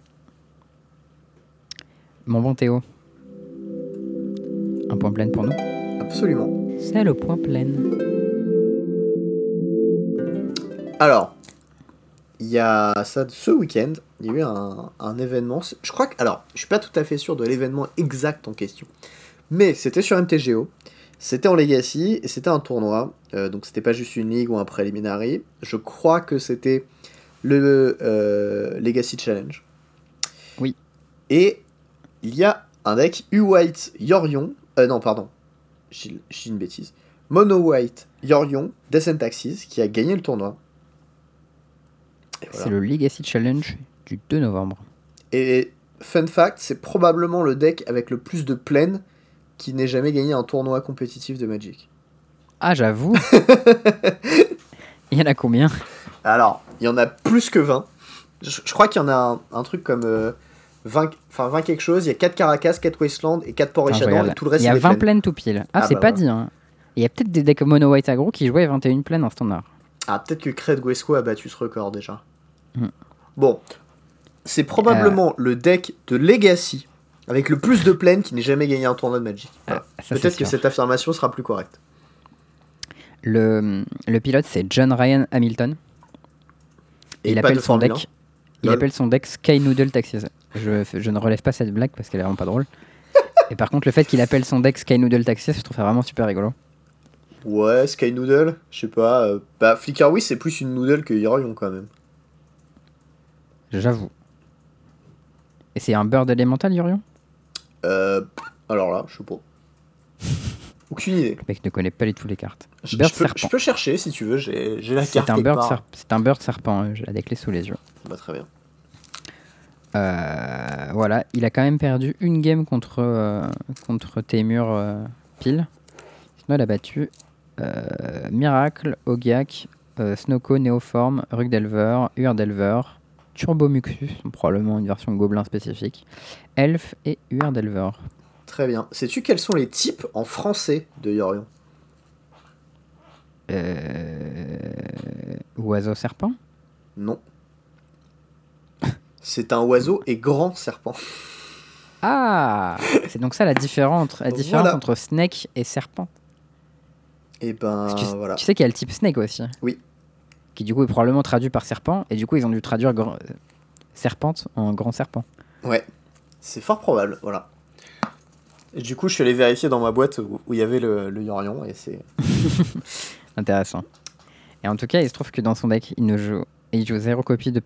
Mon bon Théo. Un point plein pour nous? Absolument. C'est le point plein. Alors, il y a ça ce week-end, il y a eu un, un événement. Je crois que. Alors, je suis pas tout à fait sûr de l'événement exact en question. Mais c'était sur MTGO. C'était en Legacy et c'était un tournoi. euh, donc, c'était pas juste une ligue ou un preliminary. Je crois que c'était le euh, Legacy Challenge. Oui. Et il y a un deck U-White Yorion. Euh, non, pardon. J'ai j'ai une bêtise. Mono White Yorion Descent Axis qui a gagné le tournoi. Voilà. C'est le Legacy Challenge du 2 novembre. Et fun fact, c'est probablement le deck avec le plus de plaines qui n'ait jamais gagné un tournoi compétitif de Magic. Ah, j'avoue. Il y en a combien? Alors, il y en a plus que 20. Je, je crois qu'il y en a un, un truc comme euh, 20, enfin 20 quelque chose. Il y a 4 Caracas, 4 Wasteland et 4 Port Shadow regarde. et tout le reste Il y a c'est des 20 plaines. tout pile. Ah, Ah, c'est bah pas voilà. dit. Hein. Il y a peut-être des decks mono white aggro qui jouaient 21 plaines en standard. Ah, peut-être que Cred Guesco a battu ce record déjà. Hmm. Bon, c'est probablement le deck de Legacy avec le plus de plaines qui n'ait jamais gagné un tournoi de Magic. Voilà. Ah, Peut-être que cette affirmation sera plus correcte. Le, le pilote, c'est John Ryan Hamilton. Et il appelle de son deck. 1. Il appelle son deck Sky Noodle Taxis. Je, je ne relève pas cette blague parce qu'elle est vraiment pas drôle. Et par contre, le fait qu'il appelle son deck Sky Noodle Taxis, je trouve ça vraiment super rigolo. Ouais, Sky Noodle, je sais pas. euh, bah, Flicker oui, c'est plus une noodle que Yorion quand même. J'avoue. Et c'est un bird élémental, Yorion Euh, alors là, je sais pas. Aucune idée. Le mec ne connaît pas du tout les cartes. Je, Bird je peux, serpent. je peux chercher si tu veux, j'ai la C'est carte un, quelque bird part. serp- c'est un bird serpent, euh, j'ai la sous les yeux. Bah, très bien. Euh, voilà, il a quand même perdu une game contre, euh, contre Temur euh, pile. Sinon, il a battu Miracle, Ogiak, Snowco, Neoform, Rugdelver, Urdelver, Turbomuxus, probablement une version gobelin spécifique, Elf et Urdelver. Très bien. Sais-tu quels sont les types en français de Yorion? Euh, oiseau serpent? Non. C'est un oiseau et grand serpent. Ah C'est donc ça la différence, la différence Voilà. entre snake et serpent. Et ben que tu, voilà. tu sais qu'il y a le type snake aussi. Oui. Qui du coup est probablement traduit par serpent, et du coup ils ont dû traduire grand- serpente en grand serpent. Ouais. C'est fort probable, voilà. Et du coup, je suis allé vérifier dans ma boîte où il y avait le, le Yorion et c'est. Intéressant. Et en tout cas, il se trouve que dans son deck, il ne joue, il joue zéro copie de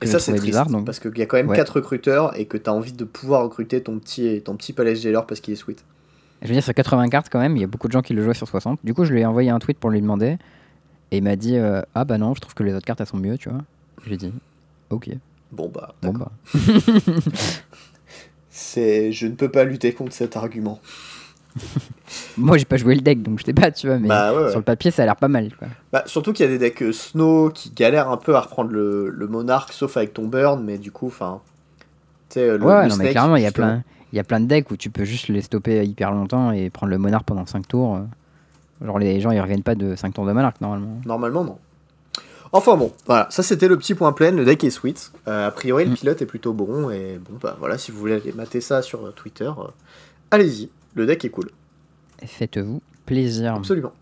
que Et ça, c'est bizarre. Donc... Parce qu'il y a quand même Ouais. 4 recruteurs et que tu as envie de pouvoir recruter ton petit, ton petit parce qu'il est sweet. Je veux dire, sur 80 cartes quand même, il y a beaucoup de gens qui le jouent sur 60. Du coup, je lui ai envoyé un tweet pour lui demander. Et il m'a dit euh, Ah bah non, je trouve que les autres cartes elles sont mieux, tu vois. J'ai dit Ok, Bon, bah, bon bah. c'est... je ne peux pas lutter contre cet argument. Moi j'ai pas joué le deck donc je sais pas, tu vois. Mais Bah, ouais, ouais. sur le papier, ça a l'air pas mal quoi. Bah, surtout qu'il y a des decks euh, Snow qui galèrent un peu à reprendre le, le monarque, sauf avec ton burn, mais du coup, enfin. Tu sais, le, ouais, le non, mais clairement, il y a plein, il y a plein de decks où tu peux juste les stopper hyper longtemps et prendre le monarque pendant 5 tours. Genre, les gens ils reviennent pas de 5 tours de monarque normalement. Normalement, non. Enfin bon, voilà, ça c'était le petit point plein, le deck est sweet. Euh, a priori, le Mm. pilote est plutôt bon, et bon, bah voilà, si vous voulez aller mater ça sur euh, Twitter, euh, allez-y, le deck est cool, Faites-vous plaisir. absolument.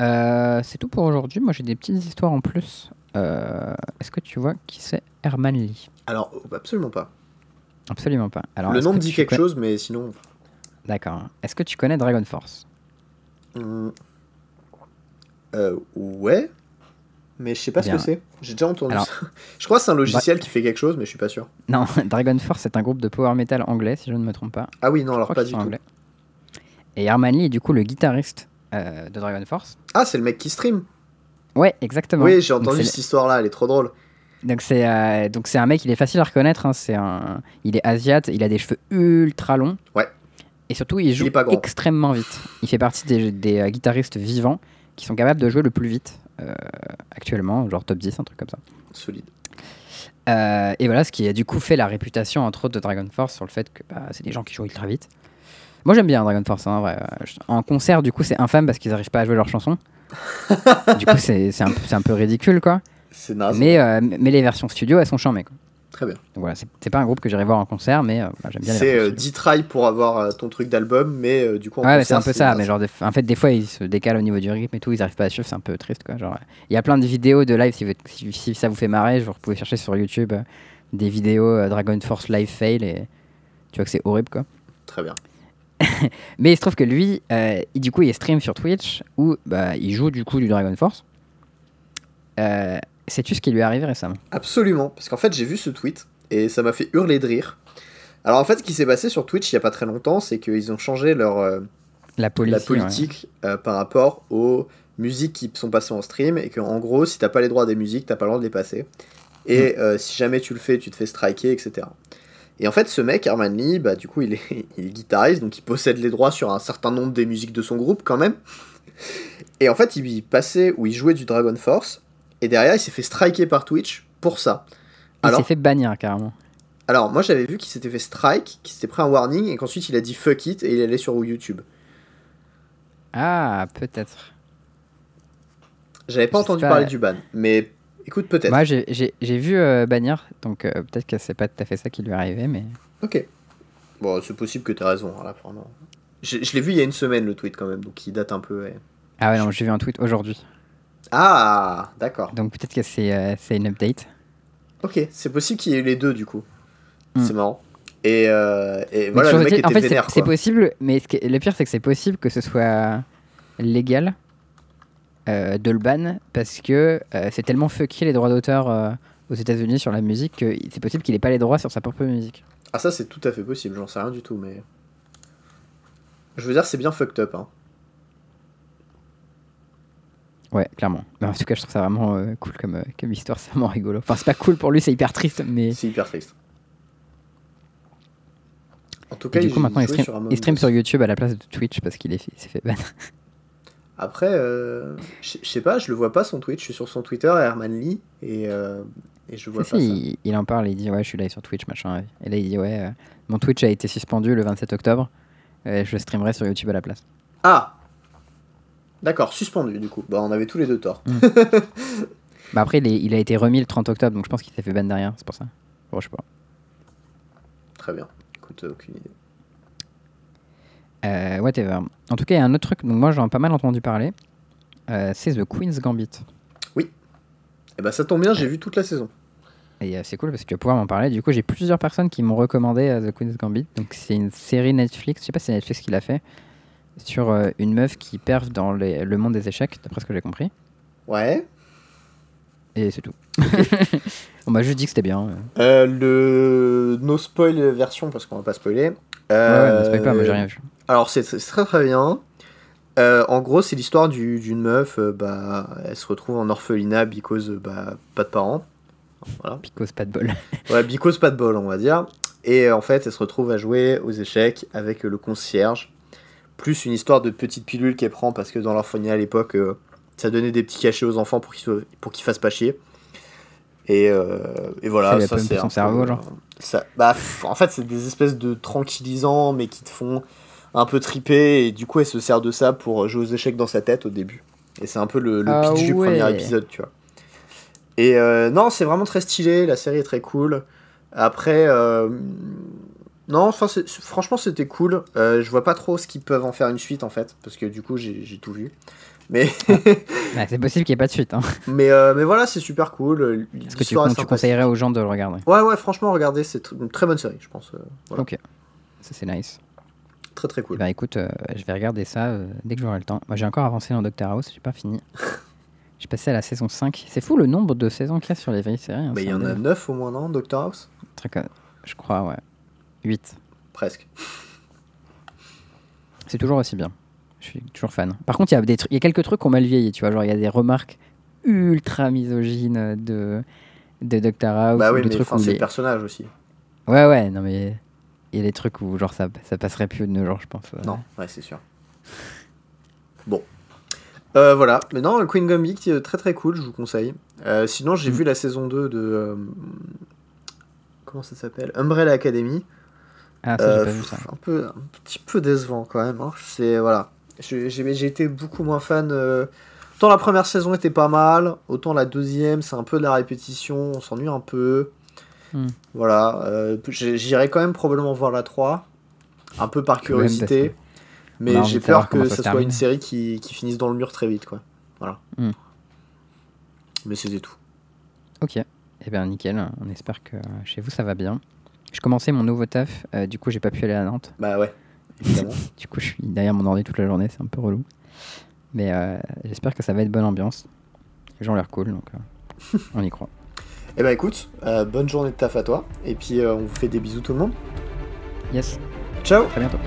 Euh, c'est tout pour aujourd'hui. Moi j'ai des petites histoires en plus. Est-ce que tu vois qui c'est Herman Lee? Alors, oh, absolument pas. Absolument pas. Alors, le nom me dit quelque connais- chose, mais sinon. D'accord. Est-ce que tu connais Dragon Force? Euh, ouais, mais je sais pas ce que c'est. J'ai déjà entendu Alors- ça. Je crois que c'est un logiciel qui fait quelque chose, mais je suis pas sûr. Non, Dragon Force c'est un groupe de power metal anglais si je ne me trompe pas. Ah oui, non, Je alors pas du tout. anglais. Et Herman Lee est du coup le guitariste euh, de Dragon Force. Ah, c'est le mec qui stream. Ouais, exactement. Oui, j'ai entendu cette histoire-là, elle est trop drôle. Donc c'est euh, donc c'est un mec, il est facile à reconnaître. hein, c'est un, il est asiate, il a des cheveux ultra longs. Ouais. Et surtout, il joue extrêmement vite. Il fait partie des, des, euh, guitaristes vivants qui sont capables de jouer le plus vite euh, actuellement, genre top 10, un truc comme ça. Solide. Euh, et voilà, ce qui a du coup fait la réputation entre autres de Dragon Force sur le fait que bah, c'est des gens qui jouent ultra vite. Moi j'aime bien Dragon Force, hein, en vrai. Euh, je- En concert, du coup, c'est infâme parce qu'ils n'arrivent pas à jouer leurs chansons. du coup, c'est un, un peu ridicule, quoi. C'est naze. Mais, mais les versions studio, elles sont chambées, quoi. Très bien. Voilà, c'est c'est pas un groupe que j'irai voir en concert, mais euh, voilà, j'aime bien C'est versions euh, studio. 10 tries pour avoir euh, ton truc d'album, mais du coup en Ouais, c'est un peu ça, mais genre, des- en fait, des fois, ils se décalent au niveau du rythme et tout, ils arrivent pas à suivre, c'est un peu triste, quoi. Genre, il y a plein de vidéos de live, si, vous- si, si ça vous fait marrer, genre, vous pouvez chercher sur YouTube des vidéos Dragon Force live fail et tu vois que c'est horrible, quoi. Très bien. Mais il se trouve que lui, euh, il- du coup, il stream sur Twitch où bah, il joue du coup du Dragon Force. Euh, Sais-tu ce qui lui est arrivé récemment? Absolument, parce qu'en fait j'ai vu ce tweet et ça m'a fait hurler de rire. Alors en fait ce qui s'est passé sur Twitch il y a pas très longtemps, c'est qu'ils ont changé leur euh, La politique. la politique euh, par rapport aux musiques qui sont passées en stream et qu'en gros si t'as pas les droits des musiques t'as pas le droit de les passer. Et Mm. euh, si jamais tu le fais tu te fais striker etc. Et en fait ce mec Herman Lee bah du coup il est, il est guitariste donc il possède les droits sur un certain nombre des musiques de son groupe quand même. Et en fait il passait où il jouait du Dragon Force et derrière il s'est fait striker par Twitch pour ça. Il s'est fait bannir carrément. Alors, moi j'avais vu qu'il s'était fait strike, qu'il s'était pris un warning et qu'ensuite il a dit fuck it et il allait sur YouTube. Ah, peut-être. J'avais pas Je entendu pas. parler du ban, mais Écoute, peut-être. Moi, j'ai- vu euh, bannir, donc euh, peut-être que c'est pas tout à fait ça qui lui est arrivé, mais. Ok. Bon, c'est possible que tu aies raison, hein, là, apparemment. Je, je l'ai vu il y a une semaine, le tweet, quand même, donc il date un peu. Ah ouais, non, j'ai vu un tweet aujourd'hui. Ah, d'accord. Donc peut-être que c'est euh, une update. Ok, c'est possible qu'il y ait eu les deux, du coup. Hmm. C'est marrant. Et, euh, et voilà, toujours le mec est-il- était en fait, c'est- vénère, c'est quoi. possible, mais ce le pire, c'est que c'est possible que ce soit légal euh, de le ban parce que euh, c'est tellement fucké les droits d'auteur euh, aux États-Unis sur la musique que c'est possible qu'il ait pas les droits sur sa propre musique. Ah, ça, c'est tout à fait possible, j'en sais rien du tout, mais. Je veux dire, c'est bien fucked up, hein. Ouais, clairement. Mais en tout cas, je trouve ça vraiment euh, cool comme, euh, comme histoire, c'est vraiment rigolo. Enfin, c'est pas cool pour lui, c'est hyper triste, mais. C'est hyper triste. En tout Et cas, du il- coup, maintenant, il stream, sur il stream YouTube à la place de Twitch parce qu'il s'est fait ban. Après, euh, je sais pas, je le vois pas son Twitch, je suis sur son Twitter, Herman Lee, et, euh, et je vois pas si, ça. il, il en parle, il dit ouais, je suis live sur Twitch, machin. Et là, il dit ouais, euh, mon Twitch a été suspendu le 27 octobre. euh, je streamerai sur YouTube à la place. Ah D'accord, suspendu du coup. Bah, on avait tous les deux tort. Bah après, il, est- il a été remis le 30 octobre, donc je pense qu'il s'est fait ban derrière, c'est pour ça. Bon, je sais pas. Très bien. Écoute, euh, aucune idée. Euh, whatever. En tout cas, il y a un autre truc, donc moi j'en ai pas mal entendu parler. euh, c'est The Queen's Gambit. Et bah, ça tombe bien, j'ai vu toute la saison. Et euh, c'est cool parce que tu vas pouvoir m'en parler. Du coup, j'ai plusieurs personnes qui m'ont recommandé euh, The Queen's Gambit. Donc, c'est une série Netflix, je sais pas si c'est Netflix qui l'a fait, sur euh, une meuf qui perf dans les- le monde des échecs, d'après ce que j'ai compris. Ouais. Et c'est tout. On m'a juste dit que c'était bien. euh. Le no spoil version, parce qu'on va pas spoiler. Ouais, Euh, ouais, ne spoil pas, moi j'ai rien vu. Alors c'est c'est très très bien. Euh, en gros, c'est l'histoire du- d'une meuf, euh, bah, elle se retrouve en orphelinat because euh, bah, pas de parents. Voilà. Picos, pas de bol. Ouais, because pas de bol, on va dire. Et euh, en fait, elle se retrouve à jouer aux échecs avec euh, le concierge. Plus une histoire de petite pilule qu'elle prend parce que dans l'orphelinat à l'époque, euh, ça donnait des petits cachets aux enfants pour qu'ils soient- pour qu'ils fassent pas chier. Et, euh, et voilà, Ça a ça c'est son cerveau, peu, genre euh, ça, bah, pff, en fait, c'est des espèces de tranquillisants, mais qui te font un peu triper. Et du coup, elle se sert de ça pour jouer aux échecs dans sa tête au début. Et c'est un peu le, le Ah pitch du ouais. premier épisode, tu vois. Et euh, non, c'est vraiment très stylé, la série est très cool. Après, euh, non, enfin, franchement, c'était cool. Euh, je vois pas trop ce qu'ils peuvent en faire une suite, en fait, parce que du coup, j'ai tout vu. Mais, Ouais, c'est possible qu'il n'y ait pas de suite. Hein. mais, euh, mais voilà, c'est super cool. Est-ce que tu, conseillerais aux gens de le regarder? Ouais, ouais, franchement, regardez, c'est une très bonne série, je pense. euh, voilà. Ok. Ça, c'est nice. Très, très cool. ben, écoute, je vais regarder ça dès que j'aurai le temps. Moi, j'ai encore avancé dans Doctor House, j'ai pas fini. j'ai passé à la saison 5. C'est fou le nombre de saisons qu'il y a sur les vieilles séries. hein, Mais il y en a délire. 9 au moins, non, Doctor House? Je crois, ouais. 8. Presque. C'est toujours aussi bien. Je suis toujours fan. Par contre, il y, a des il y a quelques trucs qui ont mal vieilli, tu vois. Genre, il y a des remarques ultra misogynes de, de Doctor House. bah ou oui, des mais enfin, c'est les- le personnage aussi. Ouais, ouais, non, mais il y a des trucs où, genre, ça, ça passerait plus de nos jours, je pense. ouais. Non, ouais, c'est sûr. Bon. Euh, voilà, mais non, Queen Gambit, euh, très très cool, je vous conseille. Euh, sinon, j'ai Mm. vu la saison 2 de. euh, comment ça s'appelle? Umbrella Academy. Ah, ça, Euh, j'ai pas vu ça. pff, un, peu, un petit peu décevant quand même. hein. C'est. Voilà. J'ai été beaucoup moins fan. euh, Autant la première saison était pas mal, autant la deuxième, c'est un peu de la répétition, on s'ennuie un peu. Hmm. Voilà. euh, J'irai quand même probablement voir la 3, un peu par curiosité. Mais j'ai peur que ça soit une série qui, qui finisse dans le mur très vite, quoi. Voilà. Hmm. Mais c'était tout. Ok. Eh bien, nickel. On espère que chez vous, ça va bien. Je commençais mon nouveau taf. euh, du coup, j'ai pas pu aller à Nantes. Bah ouais, évidemment. Du coup, je suis derrière mon ordi toute la journée. C'est un peu relou. Mais euh, j'espère que ça va être bonne ambiance. Les gens ont l'air cool, donc euh, on y croit. Eh bah écoute, bonne journée de taf à toi. Et puis on vous fait des bisous tout le monde. Yes. Ciao Très bientôt.